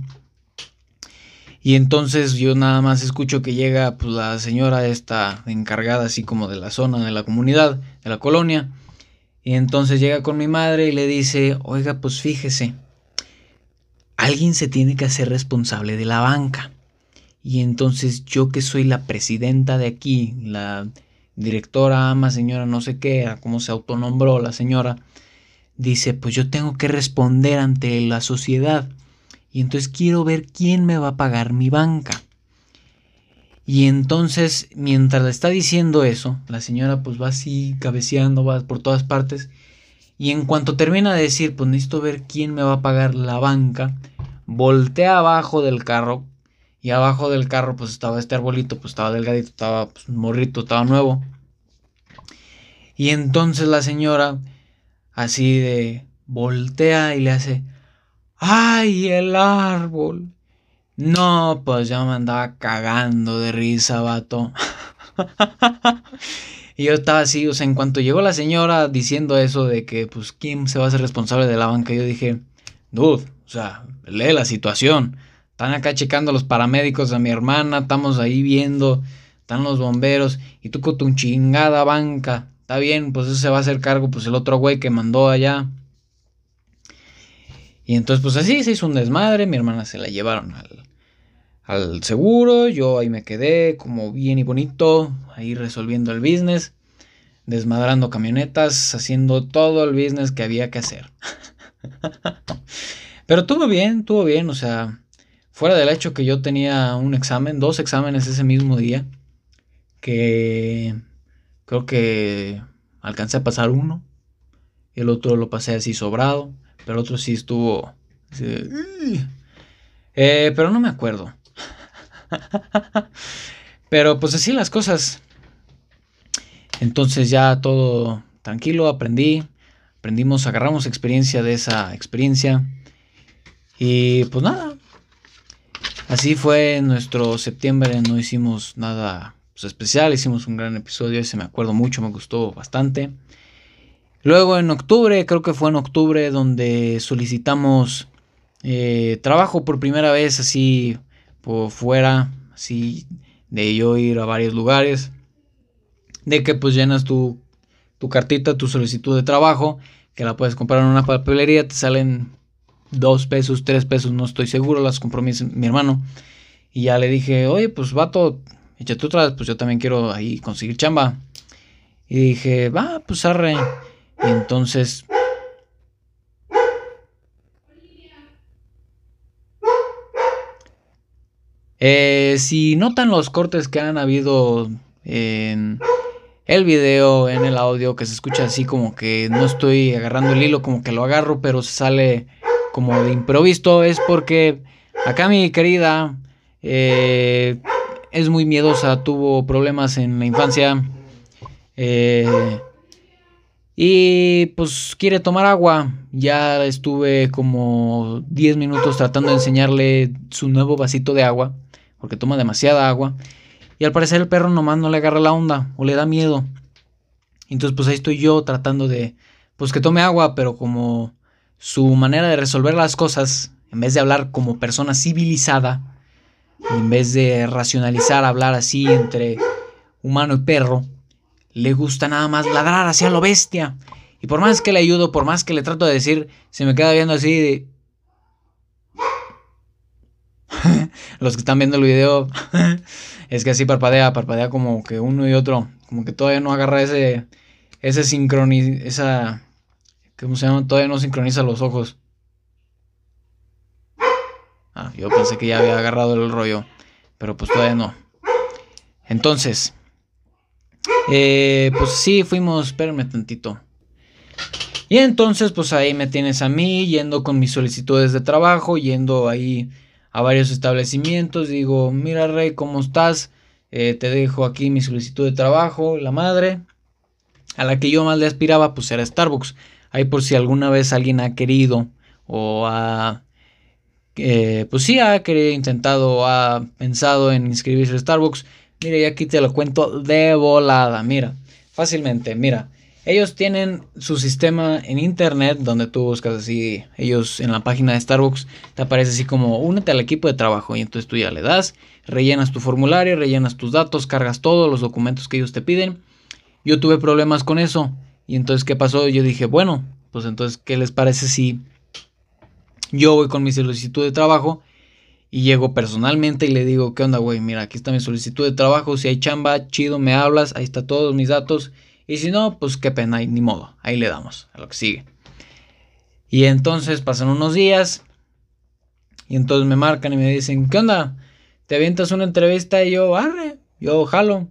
Y entonces yo nada más escucho que llega pues, la señora esta encargada así como de la zona, de la comunidad, de la colonia. Y entonces llega con mi madre y le dice, oiga, pues fíjese, alguien se tiene que hacer responsable de la banca. Y entonces yo que soy la presidenta de aquí, la directora, ama, señora, no sé qué, cómo se autonombró la señora, dice, pues yo tengo que responder ante la sociedad y entonces quiero ver quién me va a pagar mi banca. Y entonces, mientras le está diciendo eso, la señora pues va así cabeceando, va por todas partes. Y en cuanto termina de decir, pues necesito ver quién me va a pagar la banca, voltea abajo del carro Y abajo del carro pues estaba este arbolito, pues estaba delgadito, estaba pues, morrito, estaba nuevo. Y entonces la señora así de voltea y le hace, ¡ay, el árbol! No, pues ya me andaba cagando de risa, vato. y yo estaba así, o sea, en cuanto llegó la señora diciendo eso de que, pues, ¿quién se va a hacer responsable de la banca? Yo dije, dude, o sea, lee la situación. Están acá checando los paramédicos a mi hermana, estamos ahí viendo, están los bomberos, y tú con tu chingada banca. Está bien, pues eso se va a hacer cargo, pues el otro güey que mandó allá. Y entonces, pues así se hizo un desmadre, mi hermana se la llevaron al, al seguro, yo ahí me quedé como bien y bonito, ahí resolviendo el business, desmadrando camionetas, haciendo todo el business que había que hacer. Pero tuvo bien, tuvo bien, o sea, fuera del hecho que yo tenía un examen, dos exámenes ese mismo día, que creo que alcancé a pasar uno, el otro lo pasé así sobrado, pero el otro sí estuvo... Eh, pero no me acuerdo. Pero pues así las cosas. Entonces ya todo tranquilo, aprendí, aprendimos, agarramos experiencia de esa experiencia. Y pues nada, así fue nuestro septiembre, no hicimos nada pues, especial, hicimos un gran episodio, ese me acuerdo mucho, me gustó bastante. Luego en octubre, creo que fue en octubre donde solicitamos eh, trabajo por primera vez así por fuera, así de yo ir a varios lugares, de que pues llenas tu, tu cartita, tu solicitud de trabajo, que la puedes comprar en una papelería, te salen dos pesos, tres pesos, no estoy seguro, las compró mi, hermano. Y ya le dije, oye, pues vato, échate otra vez, pues yo también quiero ahí conseguir chamba. Y dije, va, pues arre. Entonces Eh, si notan los cortes que han habido en el video, en el audio, que se escucha así como que no estoy agarrando el hilo, como que lo agarro, pero se sale como de improviso, es porque acá mi querida eh, es muy miedosa, tuvo problemas en la infancia. Eh, y pues quiere tomar agua. Ya estuve como 10 minutos tratando de enseñarle su nuevo vasito de agua porque toma demasiada agua. Y al parecer el perro nomás no le agarra la onda o le da miedo. Entonces pues ahí estoy yo tratando de, pues que tome agua, pero como su manera de resolver las cosas, en vez de hablar como persona civilizada, en vez de racionalizar, hablar así entre humano y perro, le gusta nada más ladrar hacia lo bestia. Y por más que le ayudo, por más que le trato de decir, se me queda viendo así de, los que están viendo el video, es que así parpadea, parpadea como que uno y otro, como que todavía no agarra ese, ese sincroniza, esa, ¿cómo se llama? Todavía no sincroniza los ojos. Ah, yo pensé que ya había agarrado el rollo, pero pues todavía no. Entonces, eh, pues sí, fuimos, espérenme tantito. Y entonces, pues ahí me tienes a mí yendo con mis solicitudes de trabajo, yendo ahí a varios establecimientos. Digo, mira Rey, ¿cómo estás? Eh, te dejo aquí mi solicitud de trabajo, la madre. A la que yo más le aspiraba, pues era Starbucks. Ahí por si alguna vez alguien ha querido o ha... Eh, pues sí, ha querido, intentado ha pensado en inscribirse a Starbucks. Mira, y aquí te lo cuento de volada. Mira, fácilmente, mira. Ellos tienen su sistema en internet donde tú buscas así, ellos en la página de Starbucks te aparece así como únete al equipo de trabajo y entonces tú ya le das, rellenas tu formulario, rellenas tus datos, cargas todos los documentos que ellos te piden. Yo tuve problemas con eso y entonces ¿qué pasó? Yo dije, bueno, pues entonces ¿qué les parece si yo voy con mi solicitud de trabajo y llego personalmente y le digo, ¿qué onda, güey? Mira, aquí está mi solicitud de trabajo, si hay chamba, chido, me hablas, ahí está todos mis datos y si no, pues qué pena, ni modo, ahí le damos a lo que sigue. Y entonces pasan unos días y entonces me marcan y me dicen, ¿qué onda? ¿Te avientas una entrevista? Y yo, arre, yo jalo.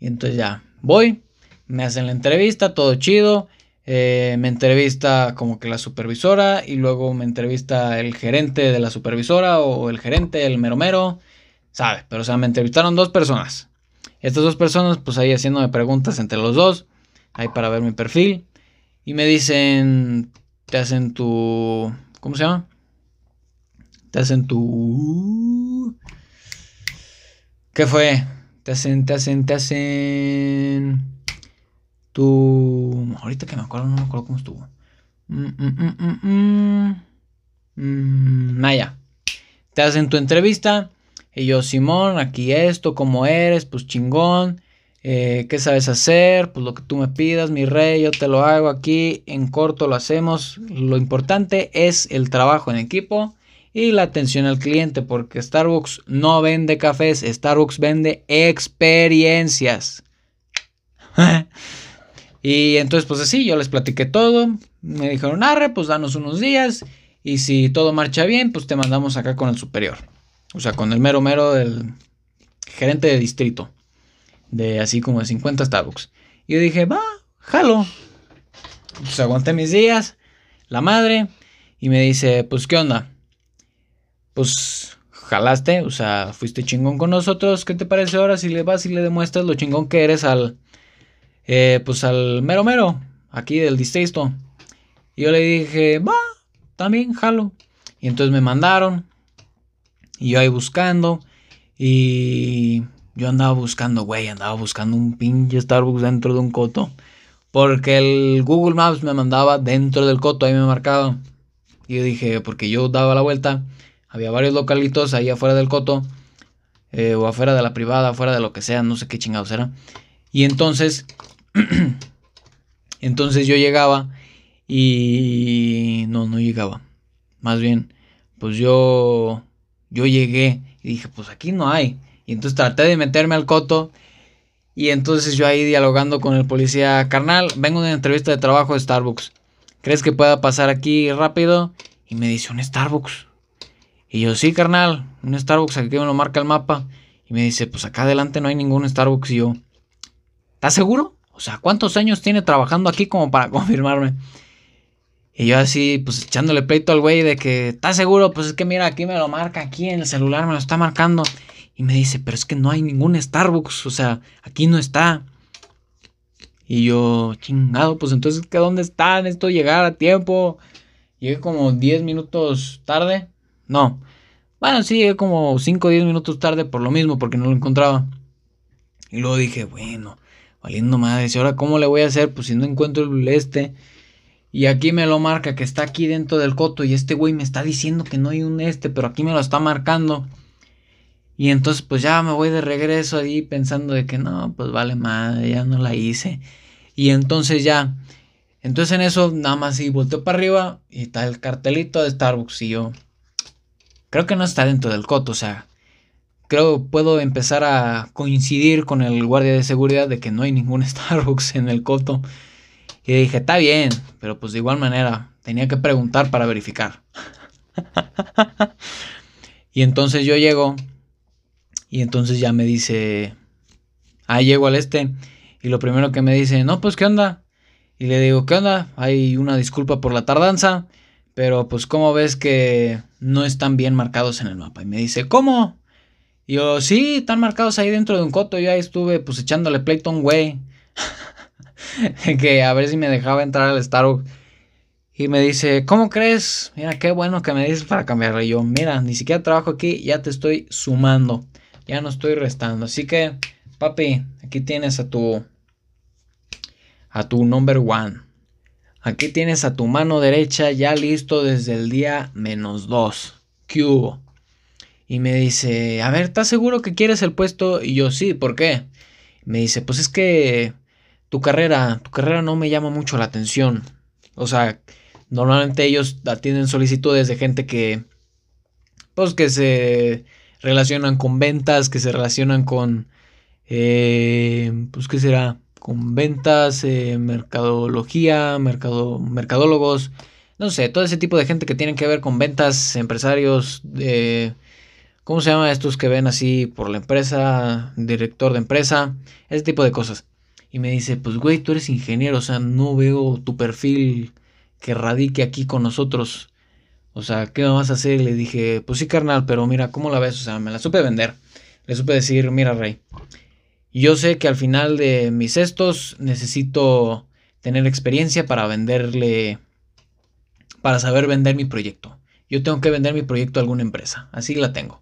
Y entonces ya, voy, me hacen la entrevista, todo chido. Eh, me entrevista como que la supervisora y luego me entrevista el gerente de la supervisora o el gerente, el mero mero. sabe. Pero o sea, me entrevistaron dos personas. Estas dos personas, pues ahí haciéndome preguntas entre los dos, ahí para ver mi perfil. Y me dicen, te hacen tu, ¿cómo se llama? Te hacen tu... ¿Qué fue? Te hacen, te hacen, te hacen... Tu... Ahorita que me acuerdo, no me acuerdo cómo estuvo. Mm, mm, mm, Maya. Te hacen tu entrevista. Y yo, Simón, aquí esto, cómo eres, pues chingón. Eh, ¿Qué sabes hacer? Pues lo que tú me pidas, mi rey, yo te lo hago aquí. En corto lo hacemos. Lo importante es el trabajo en equipo y la atención al cliente, porque Starbucks no vende cafés, Starbucks vende experiencias. y entonces, pues así, yo les platiqué todo. Me dijeron, arre, pues danos unos días. Y si todo marcha bien, pues te mandamos acá con el superior. O sea, con el mero mero del gerente de distrito. De así como de 50 Starbucks. Y yo dije, va, jalo. Pues aguanté mis días. La madre. Y me dice, pues, ¿qué onda? Pues jalaste, o sea, fuiste chingón con nosotros. ¿Qué te parece ahora si le vas y le demuestras lo chingón que eres al, eh, pues al mero mero, aquí del distrito? Y yo le dije, va, también jalo. Y entonces me mandaron. Y yo ahí buscando. Y yo andaba buscando, güey, andaba buscando un pinche Starbucks dentro de un coto. Porque el Google Maps me mandaba dentro del coto, ahí me marcaba. Y yo dije, porque yo daba la vuelta había varios localitos ahí afuera del coto. Eh, o afuera de la privada, afuera de lo que sea, no sé qué chingados era. Y entonces, entonces yo llegaba y no, no llegaba. Más bien, pues yo, yo llegué y dije, pues aquí no hay. Y entonces traté de meterme al coto. Y entonces yo ahí dialogando con el policía, carnal, vengo de una entrevista de trabajo de Starbucks. ¿Crees que pueda pasar aquí rápido? Y me dice, un Starbucks. Y yo, sí, carnal, un Starbucks, aquí me lo marca el mapa. Y me dice, pues acá adelante no hay ningún Starbucks. Y yo, ¿estás seguro? O sea, ¿cuántos años tiene trabajando aquí como para confirmarme? Y yo así, pues echándole pleito al güey de que, ¿estás seguro? Pues es que mira, aquí me lo marca, aquí en el celular me lo está marcando. Y me dice, pero es que no hay ningún Starbucks, o sea, aquí no está. Y yo, chingado, pues entonces, ¿qué dónde está? Necesito llegar a tiempo. Llegué como 10 minutos tarde. No. Bueno, sí, llegué como 5 o 10 minutos tarde por lo mismo, porque no lo encontraba. Y luego dije, bueno, valiendo madre, ¿y ahora cómo le voy a hacer? Pues si no encuentro el este. Y aquí me lo marca que está aquí dentro del coto. Y este güey me está diciendo que no hay un este, pero aquí me lo está marcando. Y entonces pues ya me voy de regreso ahí pensando de que no, pues vale madre, ya no la hice. Y entonces ya, entonces en eso nada más y volteo para arriba y está el cartelito de Starbucks y yo, creo que no está dentro del coto, o sea, creo puedo empezar a coincidir con el guardia de seguridad de que no hay ningún Starbucks en el coto. Y dije, está bien, pero pues de igual manera tenía que preguntar para verificar. y entonces yo llego y entonces ya me dice, ah, llego al este. Y lo primero que me dice, no, pues, ¿qué onda? Y le digo, ¿qué onda? Hay una disculpa por la tardanza. Pero pues como ves que no están bien marcados en el mapa. Y me dice, ¿cómo? Y yo, sí, están marcados ahí dentro de un coto. Yo ahí estuve pues echándole un güey. que a ver si me dejaba entrar al Starbucks. Y me dice, ¿cómo crees? Mira, qué bueno que me dices para cambiarlo. Y yo, mira, ni siquiera trabajo aquí, ya te estoy sumando. Ya no estoy restando. Así que, papi, aquí tienes a tu... A tu number one. Aquí tienes a tu mano derecha ya listo desde el día menos 2. ¿Qué hubo? Y me dice, a ver, ¿estás seguro que quieres el puesto? Y yo, sí, ¿por qué? Me dice, pues es que tu carrera, tu carrera no me llama mucho la atención. O sea, normalmente ellos atienden solicitudes de gente que, pues que se relacionan con ventas, que se relacionan con, eh, pues qué será, con ventas, eh, mercadología, mercado, mercadólogos, no sé, todo ese tipo de gente que tienen que ver con ventas, empresarios, de, ¿cómo se llama estos que ven así por la empresa, director de empresa, ese tipo de cosas. Y me dice, pues güey, tú eres ingeniero, o sea, no veo tu perfil que radique aquí con nosotros. O sea, ¿qué me vas a hacer? Y le dije, pues sí, carnal, pero mira, ¿cómo la ves? O sea, me la supe vender. le supe decir, mira Rey, yo sé que al final de mis estos necesito tener experiencia para venderle, para saber vender mi proyecto. Yo tengo que vender mi proyecto a alguna empresa, así la tengo.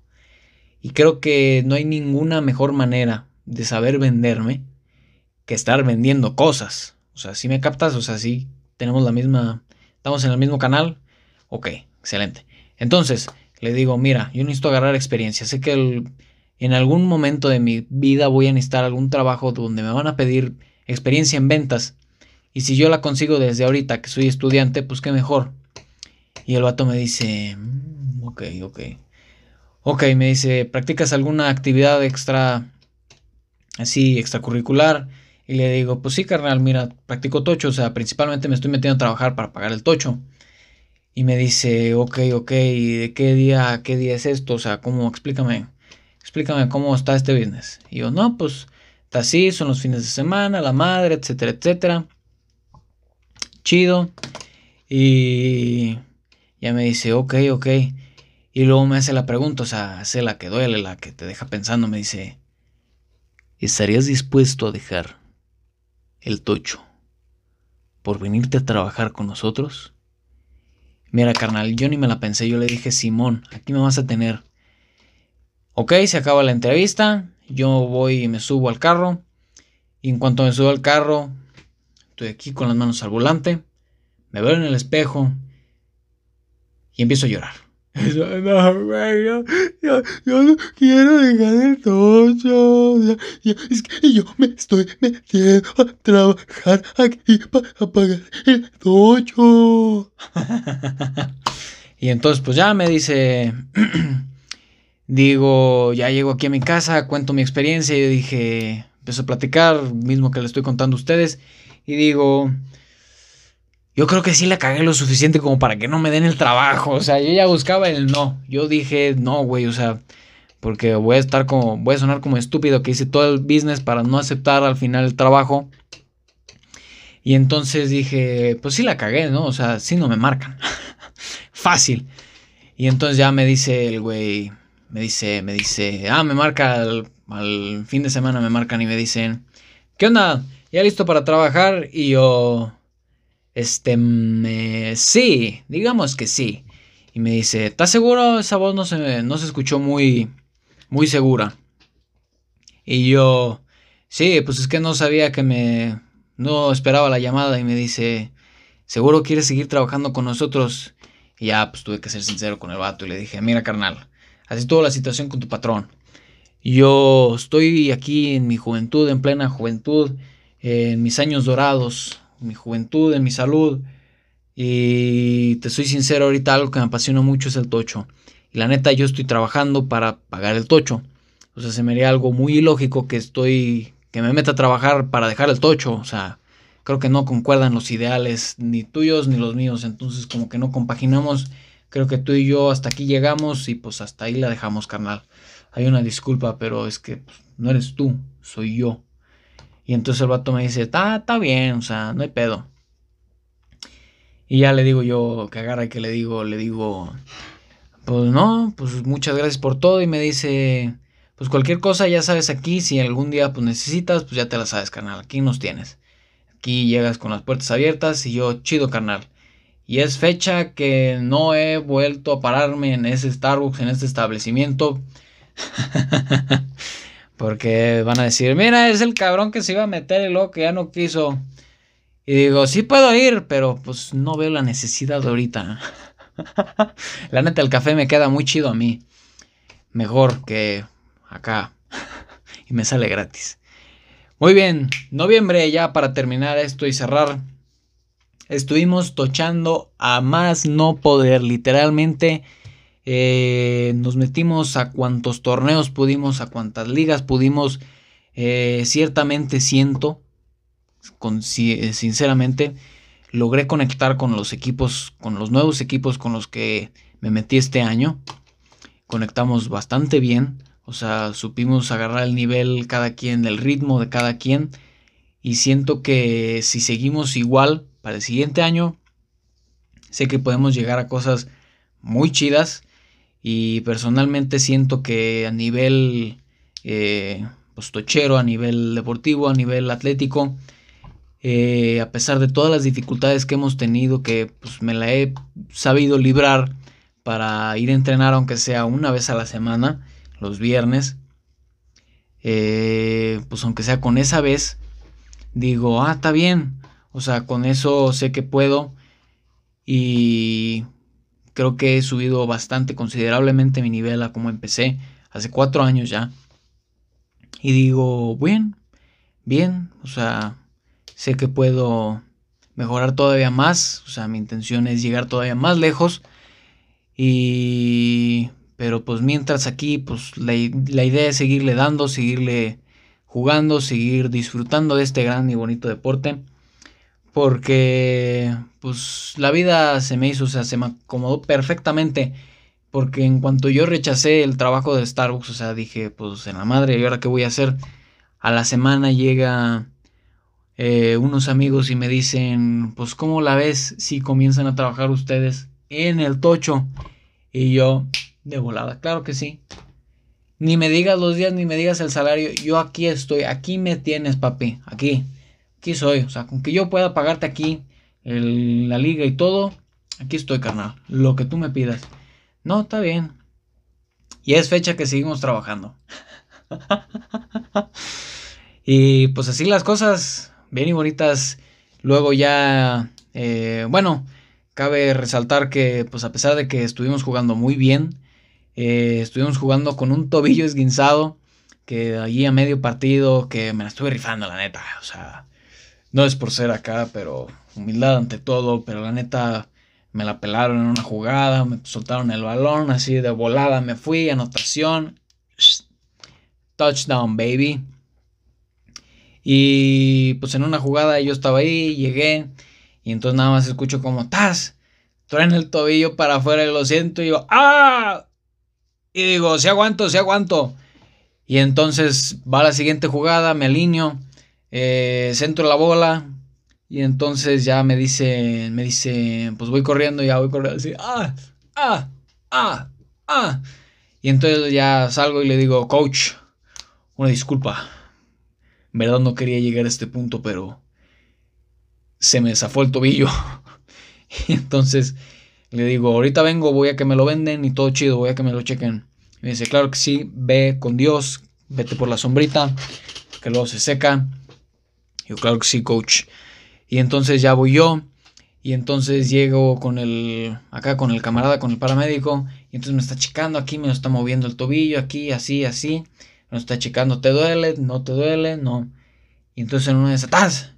Y creo que no hay ninguna mejor manera de saber venderme que estar vendiendo cosas. O sea, si me captas, o sea, si tenemos la misma, estamos en el mismo canal. Ok, excelente. Entonces, le digo, mira, yo necesito agarrar experiencia. Sé que en algún momento de mi vida voy a necesitar algún trabajo donde me van a pedir experiencia en ventas. Y si yo la consigo desde ahorita que soy estudiante, pues qué mejor. Y el vato me dice, mm, ok, ok. Ok, me dice, ¿practicas alguna actividad extra, así, extracurricular? Y le digo, pues sí, carnal, mira, practico tocho, o sea, principalmente me estoy metiendo a trabajar para pagar el tocho. Y me dice, ok, ok, ¿y de qué día, qué día es esto? O sea, ¿cómo? Explícame, explícame cómo está este business. Y yo, no, pues, está así, son los fines de semana, la madre, etcétera, etcétera. Chido. Y ya me dice, ok, ok. Y luego me hace la pregunta, o sea, hace la que duele, la que te deja pensando, me dice, ¿estarías dispuesto a dejar el tocho por venirte a trabajar con nosotros? Mira, carnal, yo ni me la pensé, yo le dije, Simón, aquí me vas a tener. Ok, se acaba la entrevista, yo voy y me subo al carro, y en cuanto me subo al carro, estoy aquí con las manos al volante, me veo en el espejo y empiezo a llorar. Yo, no quiero dejar el tocho. es que yo me estoy metiendo a trabajar aquí para pagar el tocho. y entonces, pues ya me dice. digo, ya llego aquí a mi casa, cuento mi experiencia. Y yo dije, empiezo a platicar, mismo que le estoy contando a ustedes. Y digo, yo creo que sí la cagué lo suficiente como para que no me den el trabajo. O sea, yo ya buscaba el no. Yo dije, no, güey, o sea, porque voy a estar como, voy a sonar como estúpido que hice todo el business para no aceptar al final el trabajo. Y entonces dije, pues sí la cagué, ¿no? O sea, sí no me marcan. Fácil. Y entonces ya me dice el güey, me dice, me dice, ah, me marca al, al fin de semana, me marcan y me dicen, ¿qué onda? ¿Ya listo para trabajar? Y yo, este, sí, digamos que sí. Y me dice, ¿estás seguro? Esa voz no se, no se escuchó muy, muy segura. Y yo, sí, pues es que no sabía que me, no esperaba la llamada y me dice, ¿seguro quieres seguir trabajando con nosotros? Y ya, pues tuve que ser sincero con el vato y le dije, mira carnal, así estuvo la situación con tu patrón. Yo estoy aquí en mi juventud, en plena juventud, en mis años dorados, mi juventud, en mi salud. Y te soy sincero, ahorita algo que me apasiona mucho es el tocho. Y la neta, yo estoy trabajando para pagar el tocho. O sea, se me haría algo muy ilógico que estoy, que me meta a trabajar para dejar el tocho. O sea, creo que no concuerdan los ideales, ni tuyos ni los míos. Entonces, como que no compaginamos. Creo que tú y yo hasta aquí llegamos y pues hasta ahí la dejamos, carnal. Hay una disculpa, pero es que pues, no eres tú, soy yo. Y entonces el vato me dice, está, está bien, o sea, no hay pedo. Y ya le digo yo, que agarra y que le digo, le digo, pues no, pues muchas gracias por todo. Y me dice, pues cualquier cosa ya sabes aquí, si algún día pues necesitas, pues ya te la sabes, carnal, aquí nos tienes. Aquí llegas con las puertas abiertas y yo, chido, carnal. Y es fecha que no he vuelto a pararme en ese Starbucks, en este establecimiento. Porque van a decir, mira, es el cabrón que se iba a meter y luego que ya no quiso. Y digo, sí puedo ir, pero pues no veo la necesidad de ahorita. la neta, el café me queda muy chido a mí. Mejor que acá. y me sale gratis. Muy bien, noviembre ya para terminar esto y cerrar. Estuvimos tochando a más no poder, literalmente eh, nos metimos a cuantos torneos pudimos, a cuantas ligas pudimos. Eh, ciertamente siento, eh, sinceramente, logré conectar con los equipos, con los nuevos equipos con los que me metí este año. Conectamos bastante bien, o sea, supimos agarrar el nivel cada quien, el ritmo de cada quien. Y siento que si seguimos igual para el siguiente año, sé que podemos llegar a cosas muy chidas y personalmente siento que a nivel eh, pues tochero a nivel deportivo, a nivel atlético. Eh, a pesar de todas las dificultades que hemos tenido, que pues me la he sabido librar para ir a entrenar aunque sea una vez a la semana, los viernes. Eh, pues aunque sea con esa vez, digo, ah, está bien. O sea, con eso sé que puedo. Y creo que he subido bastante considerablemente mi nivel a como empecé hace cuatro años ya. Y digo, bien, bien, o sea, sé que puedo mejorar todavía más, o sea, mi intención es llegar todavía más lejos. Y pero pues mientras aquí, pues la, idea es seguirle dando, seguirle jugando, seguir disfrutando de este gran y bonito deporte. Porque pues la vida se me hizo, o sea, se me acomodó perfectamente. Porque en cuanto yo rechacé el trabajo de Starbucks, o sea, dije, pues en la madre, ¿y ahora qué voy a hacer? A la semana llega eh, unos amigos y me dicen, pues ¿cómo la ves si comienzan a trabajar ustedes en el tocho? Y yo, de volada, claro que sí. Ni me digas los días, ni me digas el salario. Yo aquí estoy, aquí me tienes, papi. Aquí, aquí soy. O sea, con que yo pueda pagarte aquí la liga y todo, aquí estoy, carnal. Lo que tú me pidas. No, está bien. Y es fecha que seguimos trabajando. y pues así las cosas, bien y bonitas. Luego ya, eh, bueno, cabe resaltar que pues a pesar de que estuvimos jugando muy bien, eh, estuvimos jugando con un tobillo esguinzado. Que allí a medio partido, que me la estuve rifando, la neta. O sea, no es por ser acá, pero humildad ante todo. Pero la neta, me la pelaron en una jugada, me soltaron el balón, así de volada me fui, anotación. Touchdown, baby. Y pues en una jugada yo estaba ahí, llegué. Y entonces nada más escucho como, ¡tas! Traen el tobillo para afuera y lo siento. Y yo, ¡ah! Y digo, si aguanto, si aguanto. Y entonces va la siguiente jugada, me alineo, eh, centro la bola. Y entonces ya me dice, me dice, pues voy corriendo, ya voy corriendo así, ah, ah, ah, ah. Y entonces ya salgo y le digo, coach, una disculpa. En verdad no quería llegar a este punto, pero se me zafó el tobillo. y entonces le digo, ahorita vengo, voy a que me lo venden y todo chido, voy a que me lo chequen. Me dice, claro que sí, ve con Dios, vete por la sombrita, que luego se seca. Yo, claro que sí, coach. Y entonces ya voy yo. Y entonces llego con el, acá con el camarada, con el paramédico. Y entonces me está checando aquí, me lo está moviendo el tobillo, aquí, así, así. Me está checando, ¿te duele? ¿No te duele? No. Y entonces en una de esas,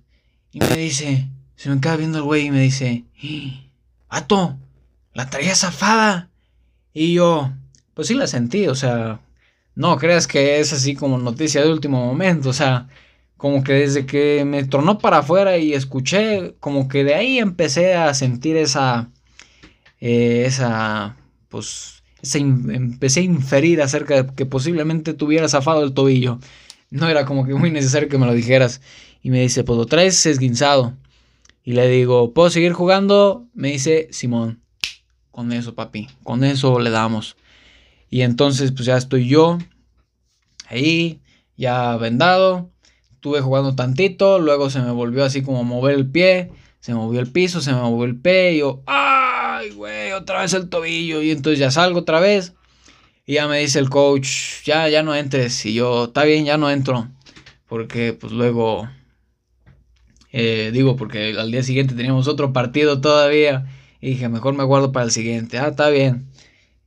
Y me dice, se me queda viendo el güey y me dice, ¡Ato! ¡La traía zafada! Y yo, pues sí la sentí, o sea, no creas que es así como noticia de último momento, o sea, como que desde que me tronó para afuera y escuché, como que de ahí empecé a sentir esa, eh, esa, pues, empecé a inferir acerca de que posiblemente tuviera zafado el tobillo. No era como que muy necesario que me lo dijeras. Y me dice, pues lo traes esguinzado. Y le digo, ¿puedo seguir jugando? Me dice, Simón, con eso, papi, con eso le damos. Y entonces pues ya estoy yo ahí, ya vendado. Estuve jugando tantito, luego se me volvió así como mover el pie, se movió el piso, se me movió el pie y yo, ay, güey, otra vez el tobillo. Y entonces ya salgo otra vez. Y ya me dice el coach, ya, ya no entres. Y yo, está bien, ya no entro. Porque pues luego, eh, digo, porque al día siguiente teníamos otro partido todavía. Y dije, mejor me guardo para el siguiente. Ah, está bien.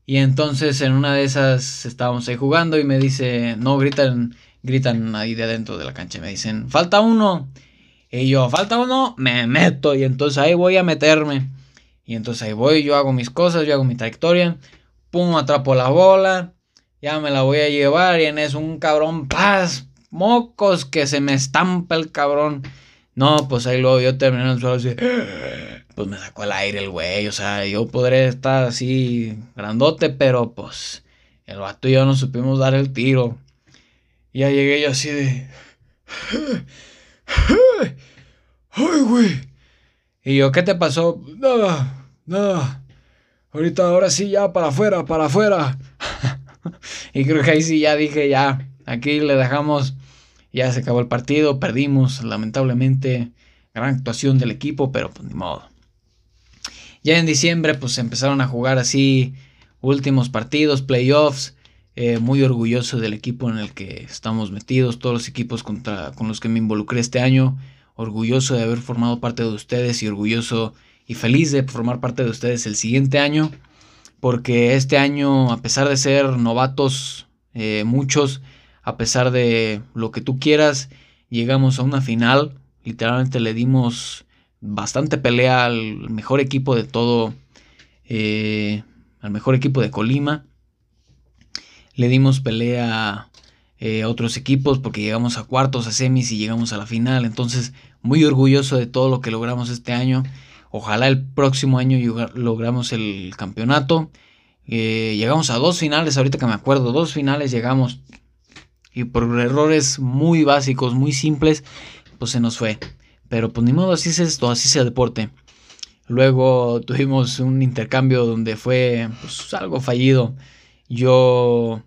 Y entonces en una de esas estábamos ahí jugando y me dice, no, gritan, gritan ahí de adentro de la cancha, me dicen, falta uno. Y yo, falta uno, me meto. Y entonces ahí voy a meterme. Y entonces ahí voy, yo hago mis cosas, yo hago mi trayectoria. Pum, atrapo la bola. Ya me la voy a llevar. Y en eso un cabrón, paz, mocos, que se me estampa el cabrón. No, pues ahí luego yo terminé en el suelo así pues me sacó el aire el güey. O sea, yo podré estar así grandote, pero pues el vato y yo no supimos dar el tiro. Ya llegué yo así de... ¡Ay, güey! Y yo, ¿qué te pasó? Nada, nada. Ahorita, ahora sí, ya para afuera, para afuera. y creo que ahí sí ya dije, ya, aquí le dejamos, ya se acabó el partido, perdimos, lamentablemente, gran actuación del equipo, pero pues ni modo. Ya en diciembre pues empezaron a jugar así últimos partidos, playoffs, eh, muy orgulloso del equipo en el que estamos metidos, todos los equipos contra, con los que me involucré este año, orgulloso de haber formado parte de ustedes y orgulloso y feliz de formar parte de ustedes el siguiente año, porque este año, a pesar de ser novatos, eh, muchos, a pesar de lo que tú quieras, llegamos a una final, literalmente le dimos bastante pelea al mejor equipo de todo, eh, al mejor equipo de Colima, le dimos pelea eh, a otros equipos porque llegamos a cuartos, a semis y llegamos a la final. Entonces, muy orgulloso de todo lo que logramos este año. Ojalá el próximo año logramos el campeonato. Eh, llegamos a dos finales, ahorita que me acuerdo, dos finales llegamos. Y por errores muy básicos, muy simples, pues se nos fue. Pero pues ni modo, así es esto, así es el deporte. Luego tuvimos un intercambio donde fue pues, algo fallido. Yo,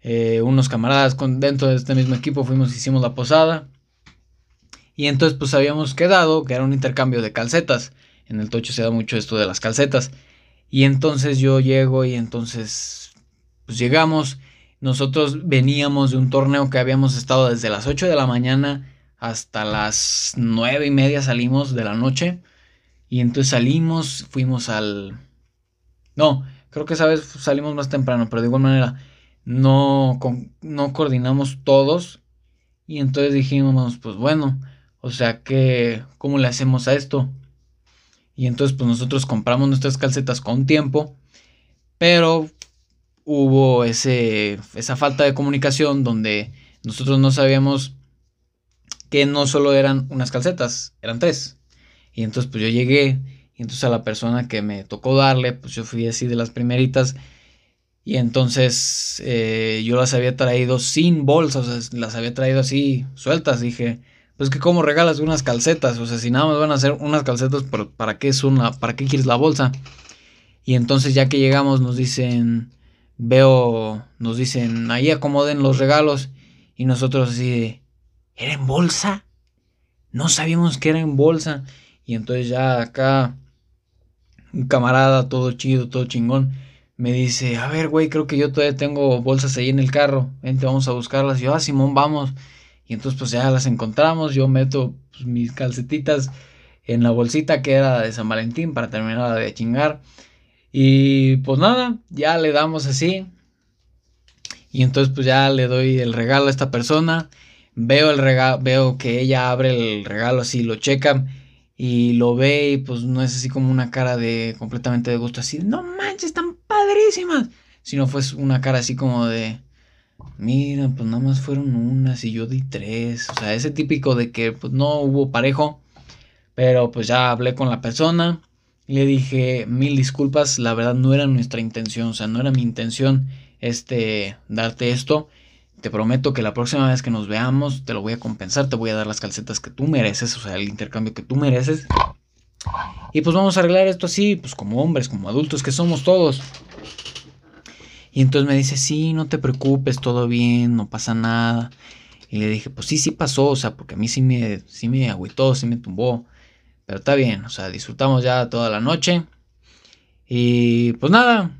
eh, unos camaradas con, dentro de este mismo equipo fuimos, hicimos la posada. Y entonces pues habíamos quedado que era un intercambio de calcetas. En el tocho se da mucho esto de las calcetas. Y entonces yo llego y entonces pues llegamos. Nosotros veníamos de un torneo que habíamos estado desde las 8 de la mañana hasta las 9 y media salimos de la noche. Y entonces salimos, fuimos al... No, creo que esa vez salimos más temprano, pero de igual manera no, no coordinamos todos. Y entonces dijimos, pues bueno, o sea que, ¿cómo le hacemos a esto? Y entonces pues nosotros compramos nuestras calcetas con tiempo, pero hubo ese, esa falta de comunicación donde nosotros no sabíamos que no solo eran unas calcetas, eran tres. Y entonces pues yo llegué y entonces a la persona que me tocó darle, pues yo fui así de las primeritas. Y entonces eh, yo las había traído sin bolsas, o sea, las había traído así sueltas. Dije, pues que como regalas unas calcetas, o sea, si nada más van a hacer unas calcetas, ¿para qué es una, para qué quieres la bolsa? Y entonces ya que llegamos nos dicen, veo, nos dicen, ahí acomoden los regalos y nosotros así ¿era en bolsa? No sabíamos que era en bolsa. Y entonces ya acá, un camarada, todo chido, todo chingón, me dice, a ver, güey, creo que yo todavía tengo bolsas ahí en el carro, vente, vamos a buscarlas. Y yo, ah, Simón, vamos. Y entonces pues ya las encontramos, yo meto pues, mis calcetitas en la bolsita que era de San Valentín para terminar de chingar. Y pues nada, ya le damos así. Y entonces pues ya le doy el regalo a esta persona. Veo el regalo, veo que ella abre el regalo así, lo checa y lo ve y pues no es así como una cara de completamente de gusto así, no manches, están padrísimas. Sino fue una cara así como de, Mira, pues nada más fueron unas y yo di tres. O sea, ese típico de que pues no hubo parejo. Pero pues ya hablé con la persona. Le dije mil disculpas. La verdad no era nuestra intención. O sea, no era mi intención este darte esto. Te prometo que la próxima vez que nos veamos te lo voy a compensar. Te voy a dar las calcetas que tú mereces. O sea, el intercambio que tú mereces. Y pues vamos a arreglar esto así, pues como hombres, como adultos que somos todos. Y entonces me dice, sí, no te preocupes, todo bien, no pasa nada. Y le dije, pues sí, sí pasó, o sea, porque a mí sí me, sí me agüitó, sí me tumbó. Pero está bien, o sea, disfrutamos ya toda la noche. Y pues nada,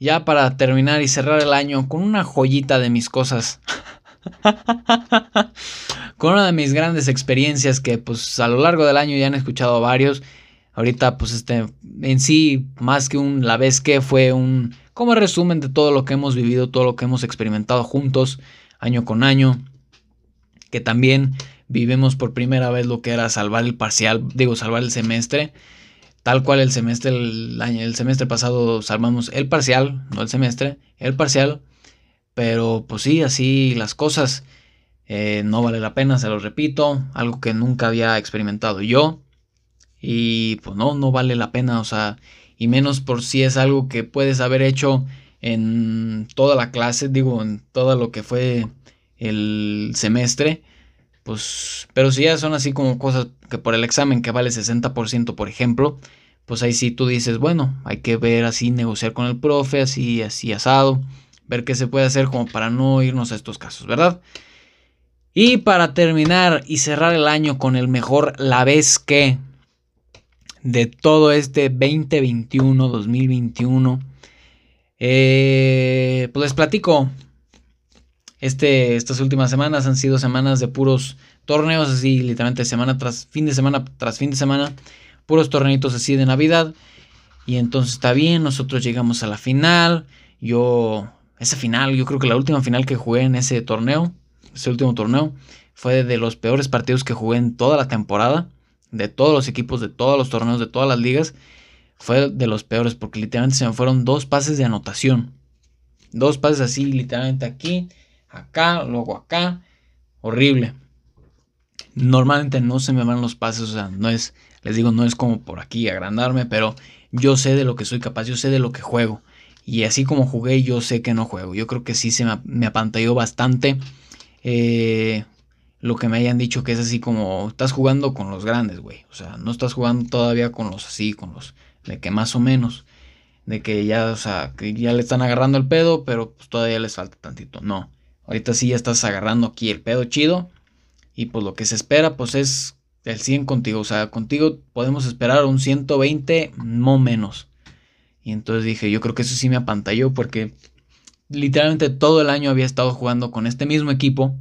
ya para terminar y cerrar el año con una joyita de mis cosas. con una de mis grandes experiencias que pues a lo largo del año ya han escuchado varios. Ahorita pues este en sí más que un la vez que fue un como resumen de todo lo que hemos vivido, todo lo que hemos experimentado juntos, año con año, que también vivimos por primera vez lo que era salvar el parcial, digo, salvar el semestre, tal cual el semestre, el, año, el semestre pasado salvamos el parcial, no el semestre, el parcial, pero pues sí, así las cosas, eh, no vale la pena, se lo repito, algo que nunca había experimentado yo, y pues no, no vale la pena, o sea, y menos por si es algo que puedes haber hecho en toda la clase, digo, en todo lo que fue el semestre, pues, pero si ya son así como cosas que por el examen que vale 60%, por ejemplo, pues ahí sí tú dices, bueno, hay que ver así, negociar con el profe, así, así asado, ver qué se puede hacer como para no irnos a estos casos, ¿verdad? Y para terminar y cerrar el año con el mejor la vez que de todo este 2021, 2021, eh, pues les platico. Este, estas últimas semanas han sido semanas de puros torneos, así literalmente semana tras fin de semana tras fin de semana, puros torneitos así de Navidad. Y entonces está bien, nosotros llegamos a la final. Yo, esa final, yo creo que la última final que jugué en ese torneo, ese último torneo, fue de los peores partidos que jugué en toda la temporada, de todos los equipos, de todos los torneos, de todas las ligas. Fue de los peores porque literalmente se me fueron dos pases de anotación. Dos pases así, literalmente aquí, acá, luego acá. Horrible. Normalmente no se me van los pases, o sea, no es, les digo, no es como por aquí agrandarme, pero yo sé de lo que soy capaz, yo sé de lo que juego. Y así como jugué, yo sé que no juego. Yo creo que sí se me, apantalló bastante eh, lo que me hayan dicho que es así como estás jugando con los grandes, güey. O sea, no estás jugando todavía con los así, con los de que más o menos. De que ya, o sea, que ya le están agarrando el pedo, pero pues todavía les falta tantito. No. Ahorita sí ya estás agarrando aquí el pedo chido. Y pues lo que se espera, pues es el 100 contigo. O sea, contigo podemos esperar un 120, no menos. Y entonces dije, yo creo que eso sí me apantalló porque literalmente todo el año había estado jugando con este mismo equipo,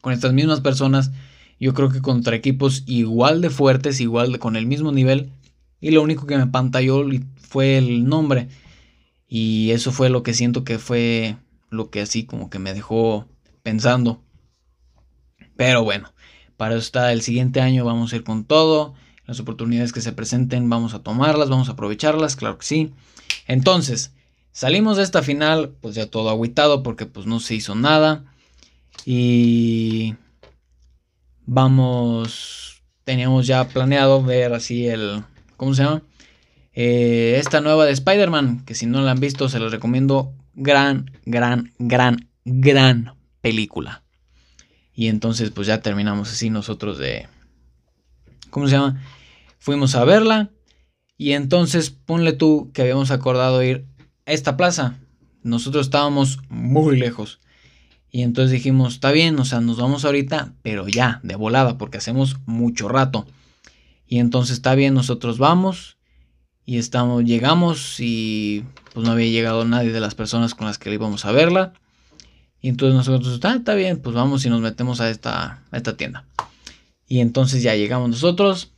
con estas mismas personas. Yo creo que contra equipos igual de fuertes, igual de, con el mismo nivel. Y lo único que me apantalló fue el nombre. Y eso fue lo que siento que fue lo que así como que me dejó pensando. Pero bueno, para eso está el siguiente año, vamos a ir con todo. Las oportunidades que se presenten, vamos a tomarlas, vamos a aprovecharlas, claro que sí. Entonces, salimos de esta final, pues ya todo aguitado porque pues no se hizo nada. Y vamos, teníamos ya planeado ver así el, ¿cómo se llama? Eh, esta nueva de Spider-Man, que si no la han visto, se los recomiendo. Gran, gran, gran, gran película. Y entonces pues ya terminamos así nosotros de... ¿Cómo se llama? Fuimos a verla. Y entonces ponle tú que habíamos acordado ir a esta plaza. Nosotros estábamos muy lejos. Y entonces dijimos, está bien, o sea, nos vamos ahorita, pero ya, de volada, porque hacemos mucho rato. Y entonces está bien, nosotros vamos y estamos, llegamos y pues no había llegado nadie de las personas con las que íbamos a verla. Y entonces nosotros, ah, está bien, pues vamos y nos metemos a esta, esta tienda. Y entonces ya llegamos nosotros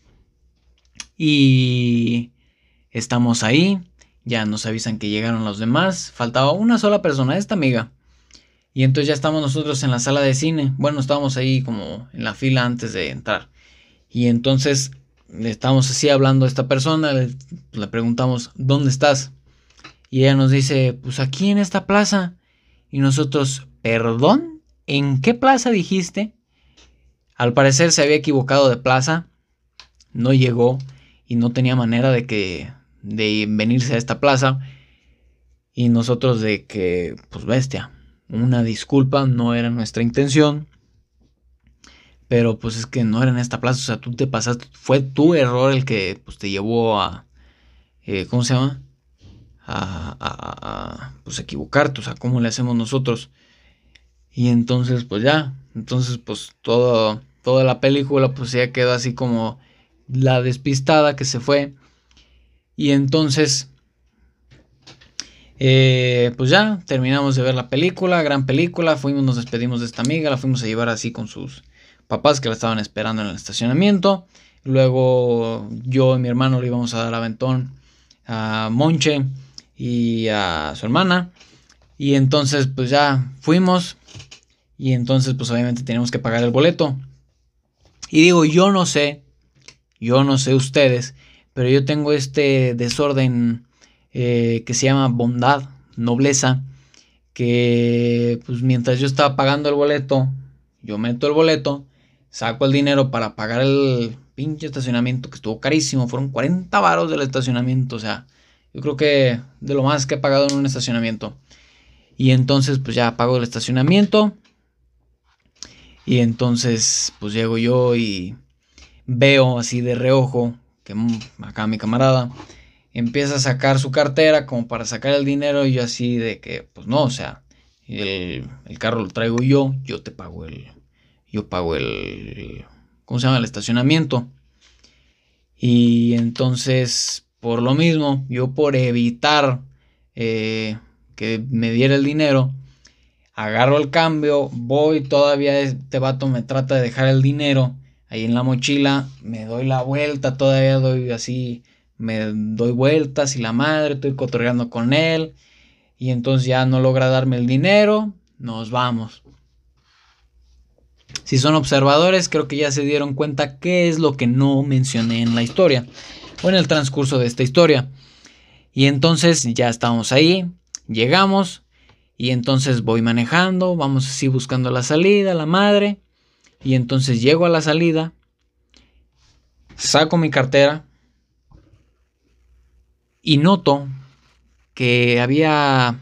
y estamos ahí. Ya nos avisan que llegaron los demás. Faltaba una sola persona, esta amiga. Y entonces ya estamos nosotros en la sala de cine. Bueno, estábamos ahí como en la fila antes de entrar. Y entonces estamos así hablando a esta persona. Le, le preguntamos, ¿dónde estás? Y ella nos dice, pues aquí en esta plaza. Y nosotros, ¿Perdón? ¿En qué plaza dijiste? Al parecer se había equivocado de plaza, no llegó y no tenía manera de que de venirse a esta plaza y nosotros de que pues bestia, una disculpa, no era nuestra intención. Pero pues es que no era en esta plaza, o sea, tú te pasaste, fue tu error el que pues, te llevó a, eh, ¿cómo se llama? A, a, a, pues equivocarte, o sea, ¿cómo le hacemos nosotros? Y entonces, pues ya, entonces, pues todo, toda la película, pues ya quedó así como la despistada que se fue. Y entonces, eh, pues ya, terminamos de ver la película, gran película, fuimos, nos despedimos de esta amiga, la fuimos a llevar así con sus papás que la estaban esperando en el estacionamiento. Luego yo y mi hermano le íbamos a dar aventón a Monche y a su hermana. Y entonces pues ya fuimos, y entonces, pues obviamente tenemos que pagar el boleto. Y digo, yo no sé, yo no sé ustedes, pero yo tengo este desorden eh, que se llama bondad, nobleza, que pues mientras yo estaba pagando el boleto, yo meto el boleto, saco el dinero para pagar el pinche estacionamiento que estuvo carísimo, fueron 40 varos del estacionamiento, o sea, yo creo que de lo más que he pagado en un estacionamiento. Y entonces pues ya pago el estacionamiento, y entonces, pues llego yo y veo así de reojo que acá mi camarada empieza a sacar su cartera como para sacar el dinero. Y yo así de que, pues no, o sea, el, carro lo traigo yo, yo te pago el, yo pago el, ¿cómo se llama? El estacionamiento. Y entonces, por lo mismo, yo por evitar eh, que me diera el dinero, agarro el cambio, voy, todavía este vato me trata de dejar el dinero ahí en la mochila, me doy la vuelta, todavía doy así, me doy vueltas y la madre, estoy cotorreando con él y entonces ya no logra darme el dinero, nos vamos. Si son observadores, creo que ya se dieron cuenta qué es lo que no mencioné en la historia o en el transcurso de esta historia. Y entonces ya estamos ahí, llegamos y entonces voy manejando, vamos así buscando la salida, la madre. Y entonces llego a la salida, saco mi cartera y noto que había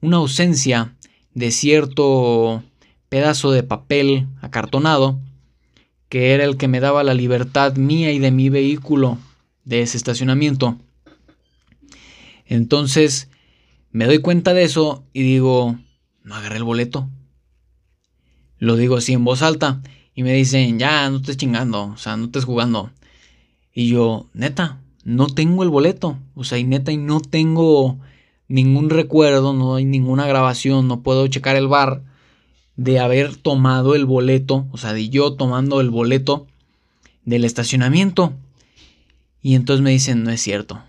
una ausencia de cierto pedazo de papel acartonado que era el que me daba la libertad mía y de mi vehículo de ese estacionamiento. Entonces me doy cuenta de eso y digo, no agarré el boleto. Lo digo así en voz alta y me dicen, ya, no estés chingando, o sea, no estés jugando. Y yo, neta, no tengo el boleto, o sea, y neta, y no tengo ningún recuerdo, no hay ninguna grabación, no puedo checar el bar de haber tomado el boleto, o sea, de yo tomando el boleto del estacionamiento. Y entonces me dicen, no es cierto,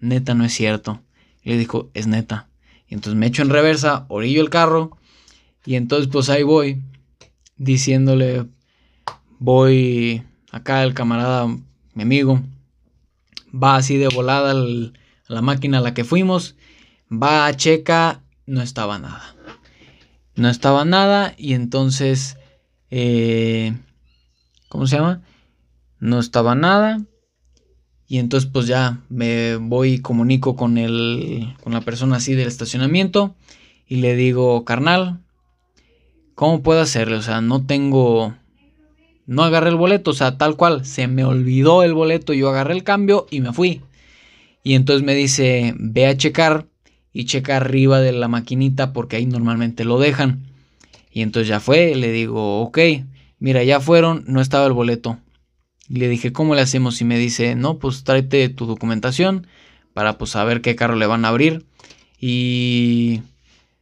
neta, no es cierto. Le dijo, es neta. Y entonces me echo en reversa, orillo el carro, y entonces pues ahí voy, diciéndole, voy acá el camarada, mi amigo, va así de volada a la máquina a la que fuimos, va a checa, no estaba nada. No estaba nada y entonces, eh, ¿cómo se llama? No estaba nada. Y entonces pues ya me voy y comunico con, el, con la persona así del estacionamiento y le digo, carnal, ¿cómo puedo hacerle? O sea, no tengo, no agarré el boleto, o sea, tal cual, se me olvidó el boleto, yo agarré el cambio y me fui. Y entonces me dice, ve a checar y checa arriba de la maquinita porque ahí normalmente lo dejan. Y entonces ya fue, le digo, ok, mira, ya fueron, no estaba el boleto. Y le dije, ¿cómo le hacemos? Y me dice, no, pues tráete tu documentación para pues saber qué carro le van a abrir. Y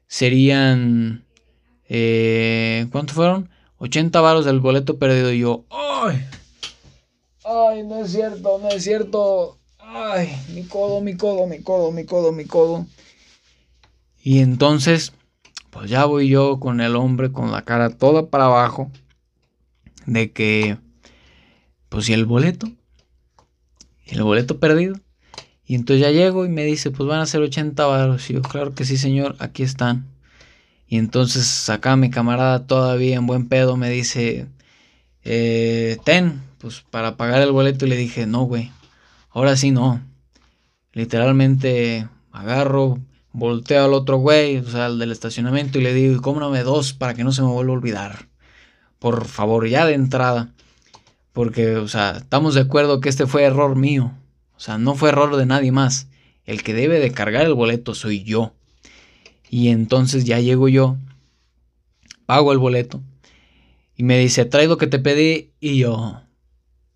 serían, eh, ¿cuánto fueron? 80 varos del boleto perdido. Y yo, ¡ay! ¡Ay, no es cierto, no es cierto! ¡Ay, mi codo, mi codo, mi codo, mi codo, mi codo! Y entonces, pues ya voy yo con el hombre con la cara toda para abajo. De que, pues si el boleto, el boleto perdido. Y entonces ya llego y me dice, pues van a ser 80 varos. Y yo, claro que sí, señor, aquí están. Y entonces acá mi camarada todavía en buen pedo me dice, eh, ten, pues para pagar el boleto. Y le dije, no, güey, ahora sí no. Literalmente agarro, volteo al otro güey, o sea, al del estacionamiento, y le digo, cómprame dos para que no se me vuelva a olvidar. Por favor, ya de entrada. Porque, o sea, estamos de acuerdo que este fue error mío. O sea, no fue error de nadie más. El que debe de cargar el boleto soy yo. Y entonces ya llego yo, pago el boleto. Y me dice, trae lo que te pedí. Y yo,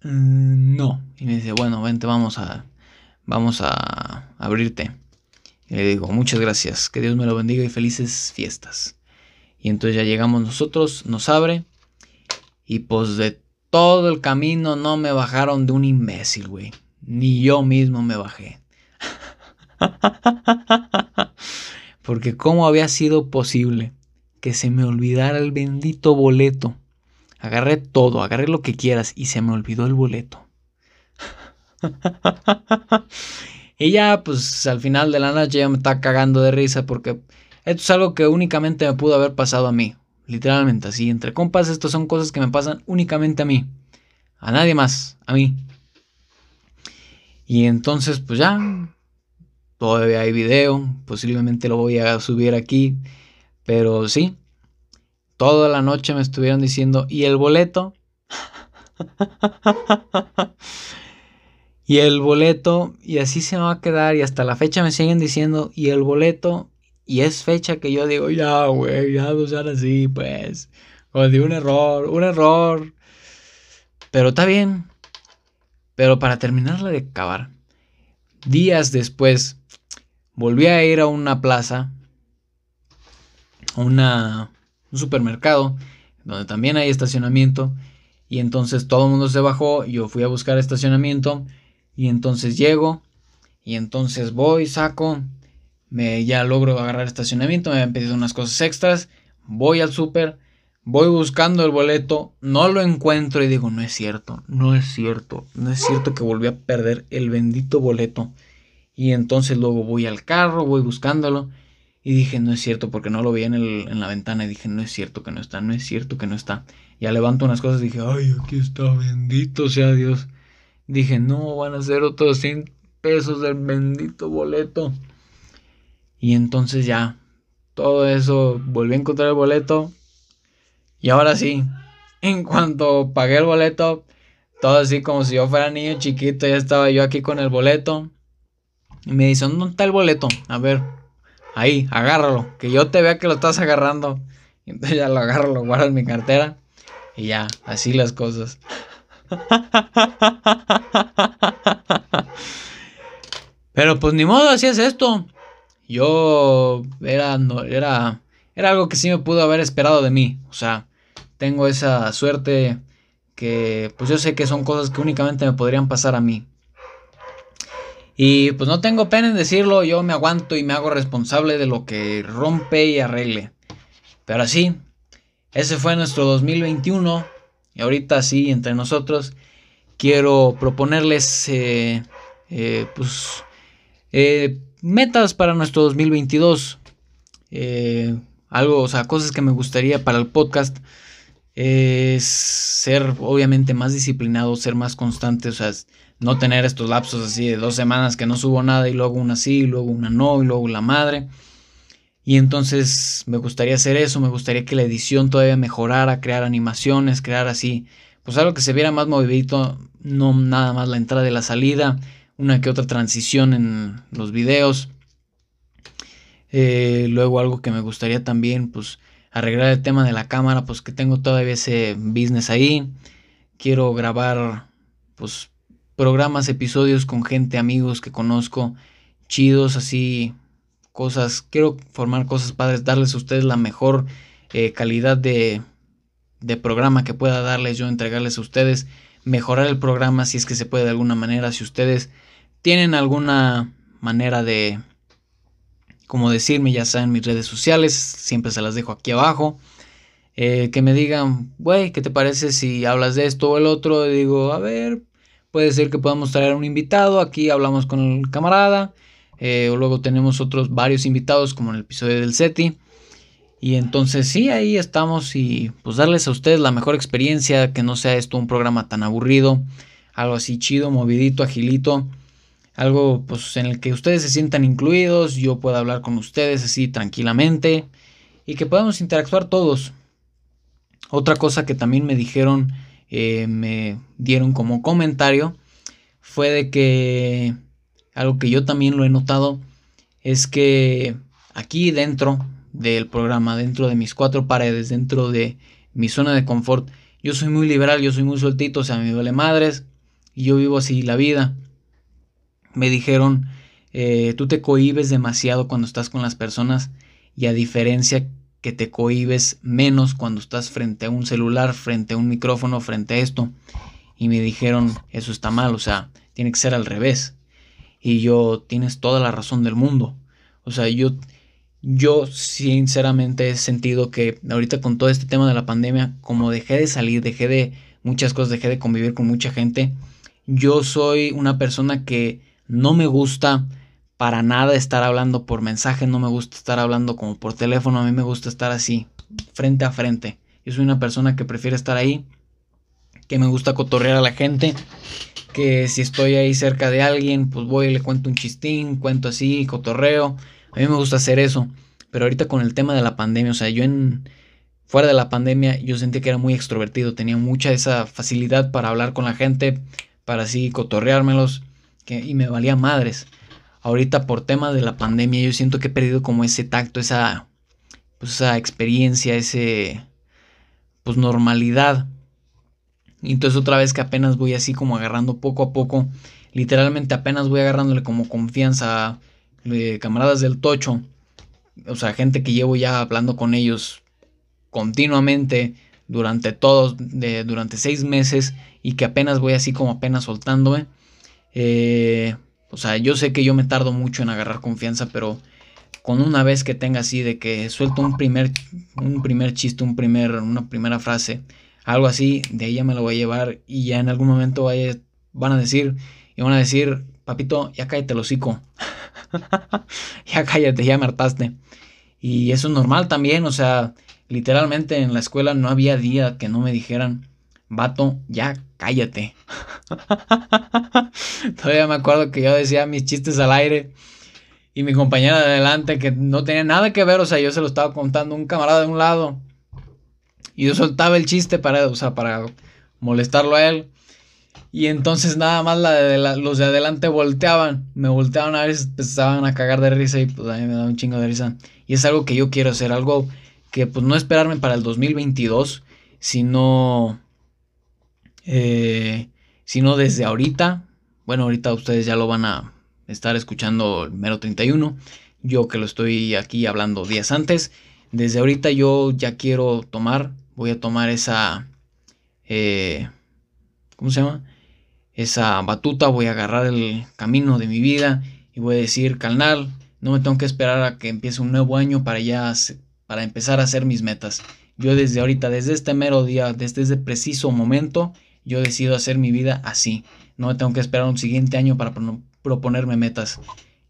mm, no. Y me dice, bueno, vente, vamos a, vamos a abrirte. Le digo, muchas gracias, que Dios me lo bendiga y felices fiestas. Y entonces ya llegamos nosotros, nos abre. Y pues de todo el camino no me bajaron de un imbécil, güey. Ni yo mismo me bajé. Porque cómo había sido posible que se me olvidara el bendito boleto. Agarré todo, agarré lo que quieras y se me olvidó el boleto. Y ya, pues al final de la noche ya me está cagando de risa porque esto es algo que únicamente me pudo haber pasado a mí. Literalmente, así, entre compas, esto son cosas que me pasan únicamente a mí. A nadie más, a mí. Y entonces, pues ya, todavía hay video, posiblemente lo voy a subir aquí. Pero sí, toda la noche me estuvieron diciendo, ¿y el boleto? Y el boleto, y así se me va a quedar, y hasta la fecha me siguen diciendo, y el boleto, y es fecha que yo digo, ya, güey, ya no sean así, pues. O de un error, un error. Pero está bien. Pero para terminarla de acabar, días después, volví a ir a una plaza, una, un supermercado, donde también hay estacionamiento. Y entonces todo el mundo se bajó, yo fui a buscar estacionamiento y entonces llego y entonces voy, saco, me ya logro agarrar estacionamiento, me habían pedido unas cosas extras, voy al súper, voy buscando el boleto, no lo encuentro y digo, no es cierto, no es cierto, no es cierto que volví a perder el bendito boleto. Y entonces luego voy al carro, voy buscándolo y dije, no es cierto, porque no lo vi en, el, en la ventana y dije, no es cierto que no está, no es cierto que no está. Ya levanto unas cosas y dije, ay, aquí está, bendito sea Dios. Dije, no, van a ser otros 100 pesos del bendito boleto. Y entonces ya, todo eso, volví a encontrar el boleto. Y ahora sí, en cuanto pagué el boleto, todo así como si yo fuera niño chiquito, ya estaba yo aquí con el boleto. Y me dice, ¿dónde está el boleto? A ver, ahí, agárralo, que yo te vea que lo estás agarrando. Y entonces ya lo agarro, lo guardo en mi cartera. Y ya, así las cosas. Pero pues ni modo, así es esto. Yo era, no, era, era algo que sí me pudo haber esperado de mí. O sea, tengo esa suerte que pues yo sé que son cosas que únicamente me podrían pasar a mí. Y pues no tengo pena en decirlo, yo me aguanto y me hago responsable de lo que rompe y arregle. Pero así, ese fue nuestro 2021. Y ahorita sí, entre nosotros, quiero proponerles eh, eh, pues, eh, metas para nuestro 2022. algo, o sea, cosas que me gustaría para el podcast. Es ser obviamente más disciplinado, ser más constante, o sea, no tener estos lapsos así de dos semanas que no subo nada y luego una sí, y luego una no, y luego la madre. Y entonces me gustaría hacer eso, me gustaría que la edición todavía mejorara, crear animaciones, crear así, pues algo que se viera más movidito, no nada más la entrada y la salida, una que otra transición en los videos. Eh, luego algo que me gustaría también, pues arreglar el tema de la cámara, pues que tengo todavía ese business ahí. Quiero grabar, pues programas, episodios con gente, amigos que conozco, chidos, así, cosas, quiero formar cosas padres, darles a ustedes la mejor eh, calidad de, de programa que pueda darles yo, entregarles a ustedes, mejorar el programa si es que se puede de alguna manera, si ustedes tienen alguna manera de, como decirme, ya saben mis redes sociales, siempre se las dejo aquí abajo. Eh, que me digan, güey, ¿qué te parece si hablas de esto o el otro? digo, a ver, Puede ser que podamos traer un invitado, aquí hablamos con el camarada, eh, luego tenemos otros varios invitados como en el episodio del SETI. Y entonces sí, ahí estamos y pues darles a ustedes la mejor experiencia, que no sea esto un programa tan aburrido, algo así chido, movidito, agilito, algo pues en el que ustedes se sientan incluidos, yo pueda hablar con ustedes así tranquilamente y que podamos interactuar todos. Otra cosa que también me dijeron eh, me dieron como comentario fue de que algo que yo también lo he notado es que aquí dentro del programa, dentro de mis cuatro paredes, dentro de mi zona de confort, yo soy muy liberal, yo soy muy sueltito, o sea, me duele madres y yo vivo así la vida. Me dijeron, eh, tú te cohibes demasiado cuando estás con las personas y a diferencia que te cohibes menos cuando estás frente a un celular, frente a un micrófono, frente a esto. Y me dijeron, eso está mal, o sea, tiene que ser al revés. Y yo, tienes toda la razón del mundo. O sea, yo, yo sinceramente he sentido que ahorita con todo este tema de la pandemia, como dejé de salir, dejé de muchas cosas, dejé de convivir con mucha gente, yo soy una persona que no me gusta para nada estar hablando por mensaje, no me gusta estar hablando como por teléfono, a mí me gusta estar así, frente a frente. Yo soy una persona que prefiere estar ahí, que me gusta cotorrear a la gente, que si estoy ahí cerca de alguien, pues voy y le cuento un chistín, cuento así, cotorreo. A mí me gusta hacer eso. Pero ahorita con el tema de la pandemia, o sea, yo en fuera de la pandemia yo sentí que era muy extrovertido, tenía mucha esa facilidad para hablar con la gente, para así cotorreármelos y me valía madres. Ahorita por tema de la pandemia yo siento que he perdido como ese tacto, esa, pues esa experiencia, ese, pues normalidad. Y entonces otra vez que apenas voy así como agarrando poco a poco, literalmente apenas voy agarrándole como confianza a eh, camaradas del tocho, o sea, gente que llevo ya hablando con ellos continuamente durante todos, de, durante seis meses y que apenas voy así como apenas soltándome. Eh, o sea, yo sé que yo me tardo mucho en agarrar confianza, pero con una vez que tenga así de que suelto un primer, un primer chiste, un primer, una primera frase, algo así, de ya me lo voy a llevar y ya en algún momento vaya, van a decir, y van a decir, papito, ya cállate el hocico. ya cállate, ya me hartaste. Y eso es normal también, o sea, literalmente en la escuela no había día que no me dijeran, vato, ya cállate. Todavía me acuerdo que yo decía mis chistes al aire y mi compañera de adelante que no tenía nada que ver, o sea, yo se lo estaba contando a un camarada de un lado y yo soltaba el chiste para, o sea, para molestarlo a él. Y entonces nada más los de adelante volteaban, me volteaban a ver empezaban a cagar de risa y pues a mí me daba un chingo de risa. Y es algo que yo quiero hacer, algo que pues no esperarme para el 2022, sino, eh, sino desde ahorita. Bueno, ahorita ustedes ya lo van a estar escuchando el mero 31. Yo que lo estoy aquí hablando días antes. Desde ahorita yo ya quiero tomar, voy a tomar esa, eh, ¿cómo se llama? esa batuta, voy a agarrar el camino de mi vida y voy a decir, carnal, no me tengo que esperar a que empiece un nuevo año para ya para empezar a hacer mis metas. Yo desde ahorita, desde este mero día, desde este preciso momento, yo decido hacer mi vida así. No me tengo que esperar un siguiente año para proponerme metas.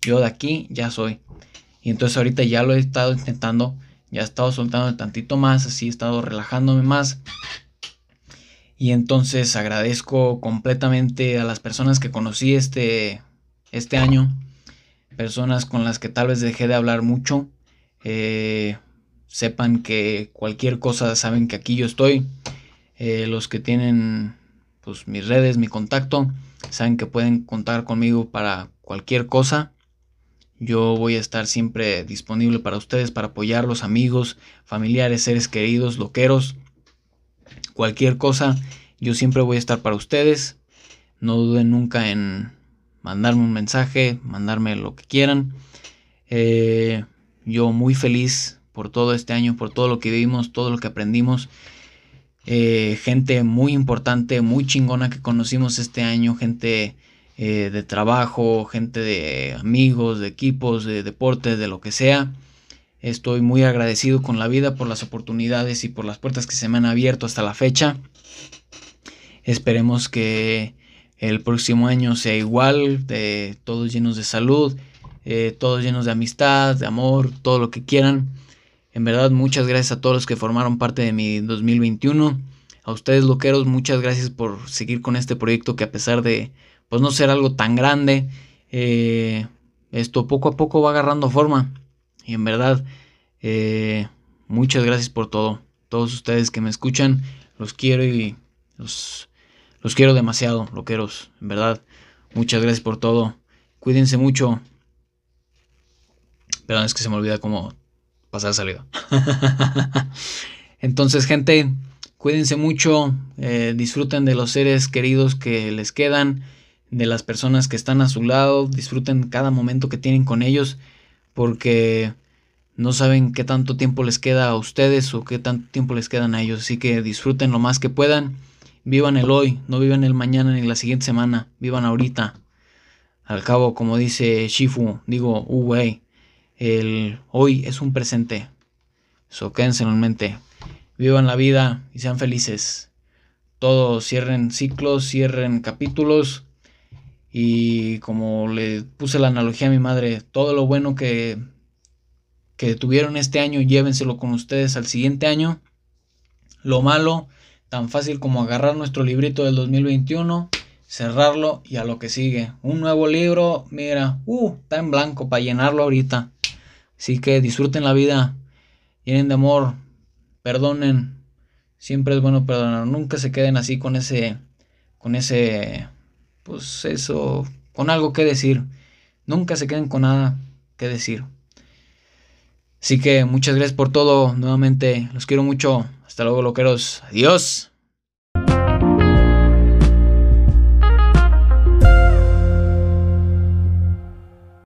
Yo de aquí ya soy. Y entonces ahorita ya lo he estado intentando, ya he estado soltando tantito más, así he estado relajándome más. Y entonces agradezco completamente a las personas que conocí este, este año, personas con las que tal vez dejé de hablar mucho. Eh, sepan que cualquier cosa saben que aquí yo estoy. Eh, los que tienen pues, mis redes, mi contacto, saben que pueden contar conmigo para cualquier cosa. Yo voy a estar siempre disponible para ustedes, para apoyarlos, amigos, familiares, seres queridos, loqueros cualquier cosa, yo siempre voy a estar para ustedes. No duden nunca en mandarme un mensaje, mandarme lo que quieran. Eh, yo muy feliz por todo este año, por todo lo que vivimos, todo lo que aprendimos. Eh, gente muy importante, muy chingona que conocimos este año, gente eh, de trabajo, gente de amigos, de equipos, de deportes, de lo que sea. Estoy muy agradecido con la vida por las oportunidades y por las puertas que se me han abierto hasta la fecha. Esperemos que el próximo año sea igual, todos llenos de salud, eh, todos llenos de amistad, de amor, todo lo que quieran. En verdad, muchas gracias a todos los que formaron parte de mi 2021. A ustedes, loqueros, muchas gracias por seguir con este proyecto que a pesar de pues, no ser algo tan grande, eh, esto poco a poco va agarrando forma. Y en verdad, eh, muchas gracias por todo. Todos ustedes que me escuchan, los quiero y los, los quiero demasiado, loqueros. En verdad, muchas gracias por todo. Cuídense mucho. Perdón, es que se me olvida cómo pasar salida. Entonces, gente, cuídense mucho. Eh, disfruten de los seres queridos que les quedan. De las personas que están a su lado. Disfruten cada momento que tienen con ellos porque no saben qué tanto tiempo les queda a ustedes o qué tanto tiempo les quedan a ellos. Así que disfruten lo más que puedan. Vivan el hoy, no vivan el mañana ni la siguiente semana. Vivan ahorita. Al cabo, como dice Shifu, digo, Uwei, el hoy es un presente. So quédense en mente. Vivan la vida y sean felices. Todos cierren ciclos, cierren capítulos y como le puse la analogía a mi madre, todo lo bueno que, que tuvieron este año, llévenselo con ustedes al siguiente año. Lo malo, tan fácil como agarrar nuestro librito del 2021, cerrarlo y a lo que sigue. Un nuevo libro, mira, uh, está en blanco para llenarlo ahorita. Así que disfruten la vida, llenen de amor, perdonen. Siempre es bueno perdonar, nunca se queden así con ese, con ese pues eso, con algo que decir. Nunca se queden con nada que decir. Así que muchas gracias por todo. Nuevamente los quiero mucho. Hasta luego, loqueros. Adiós.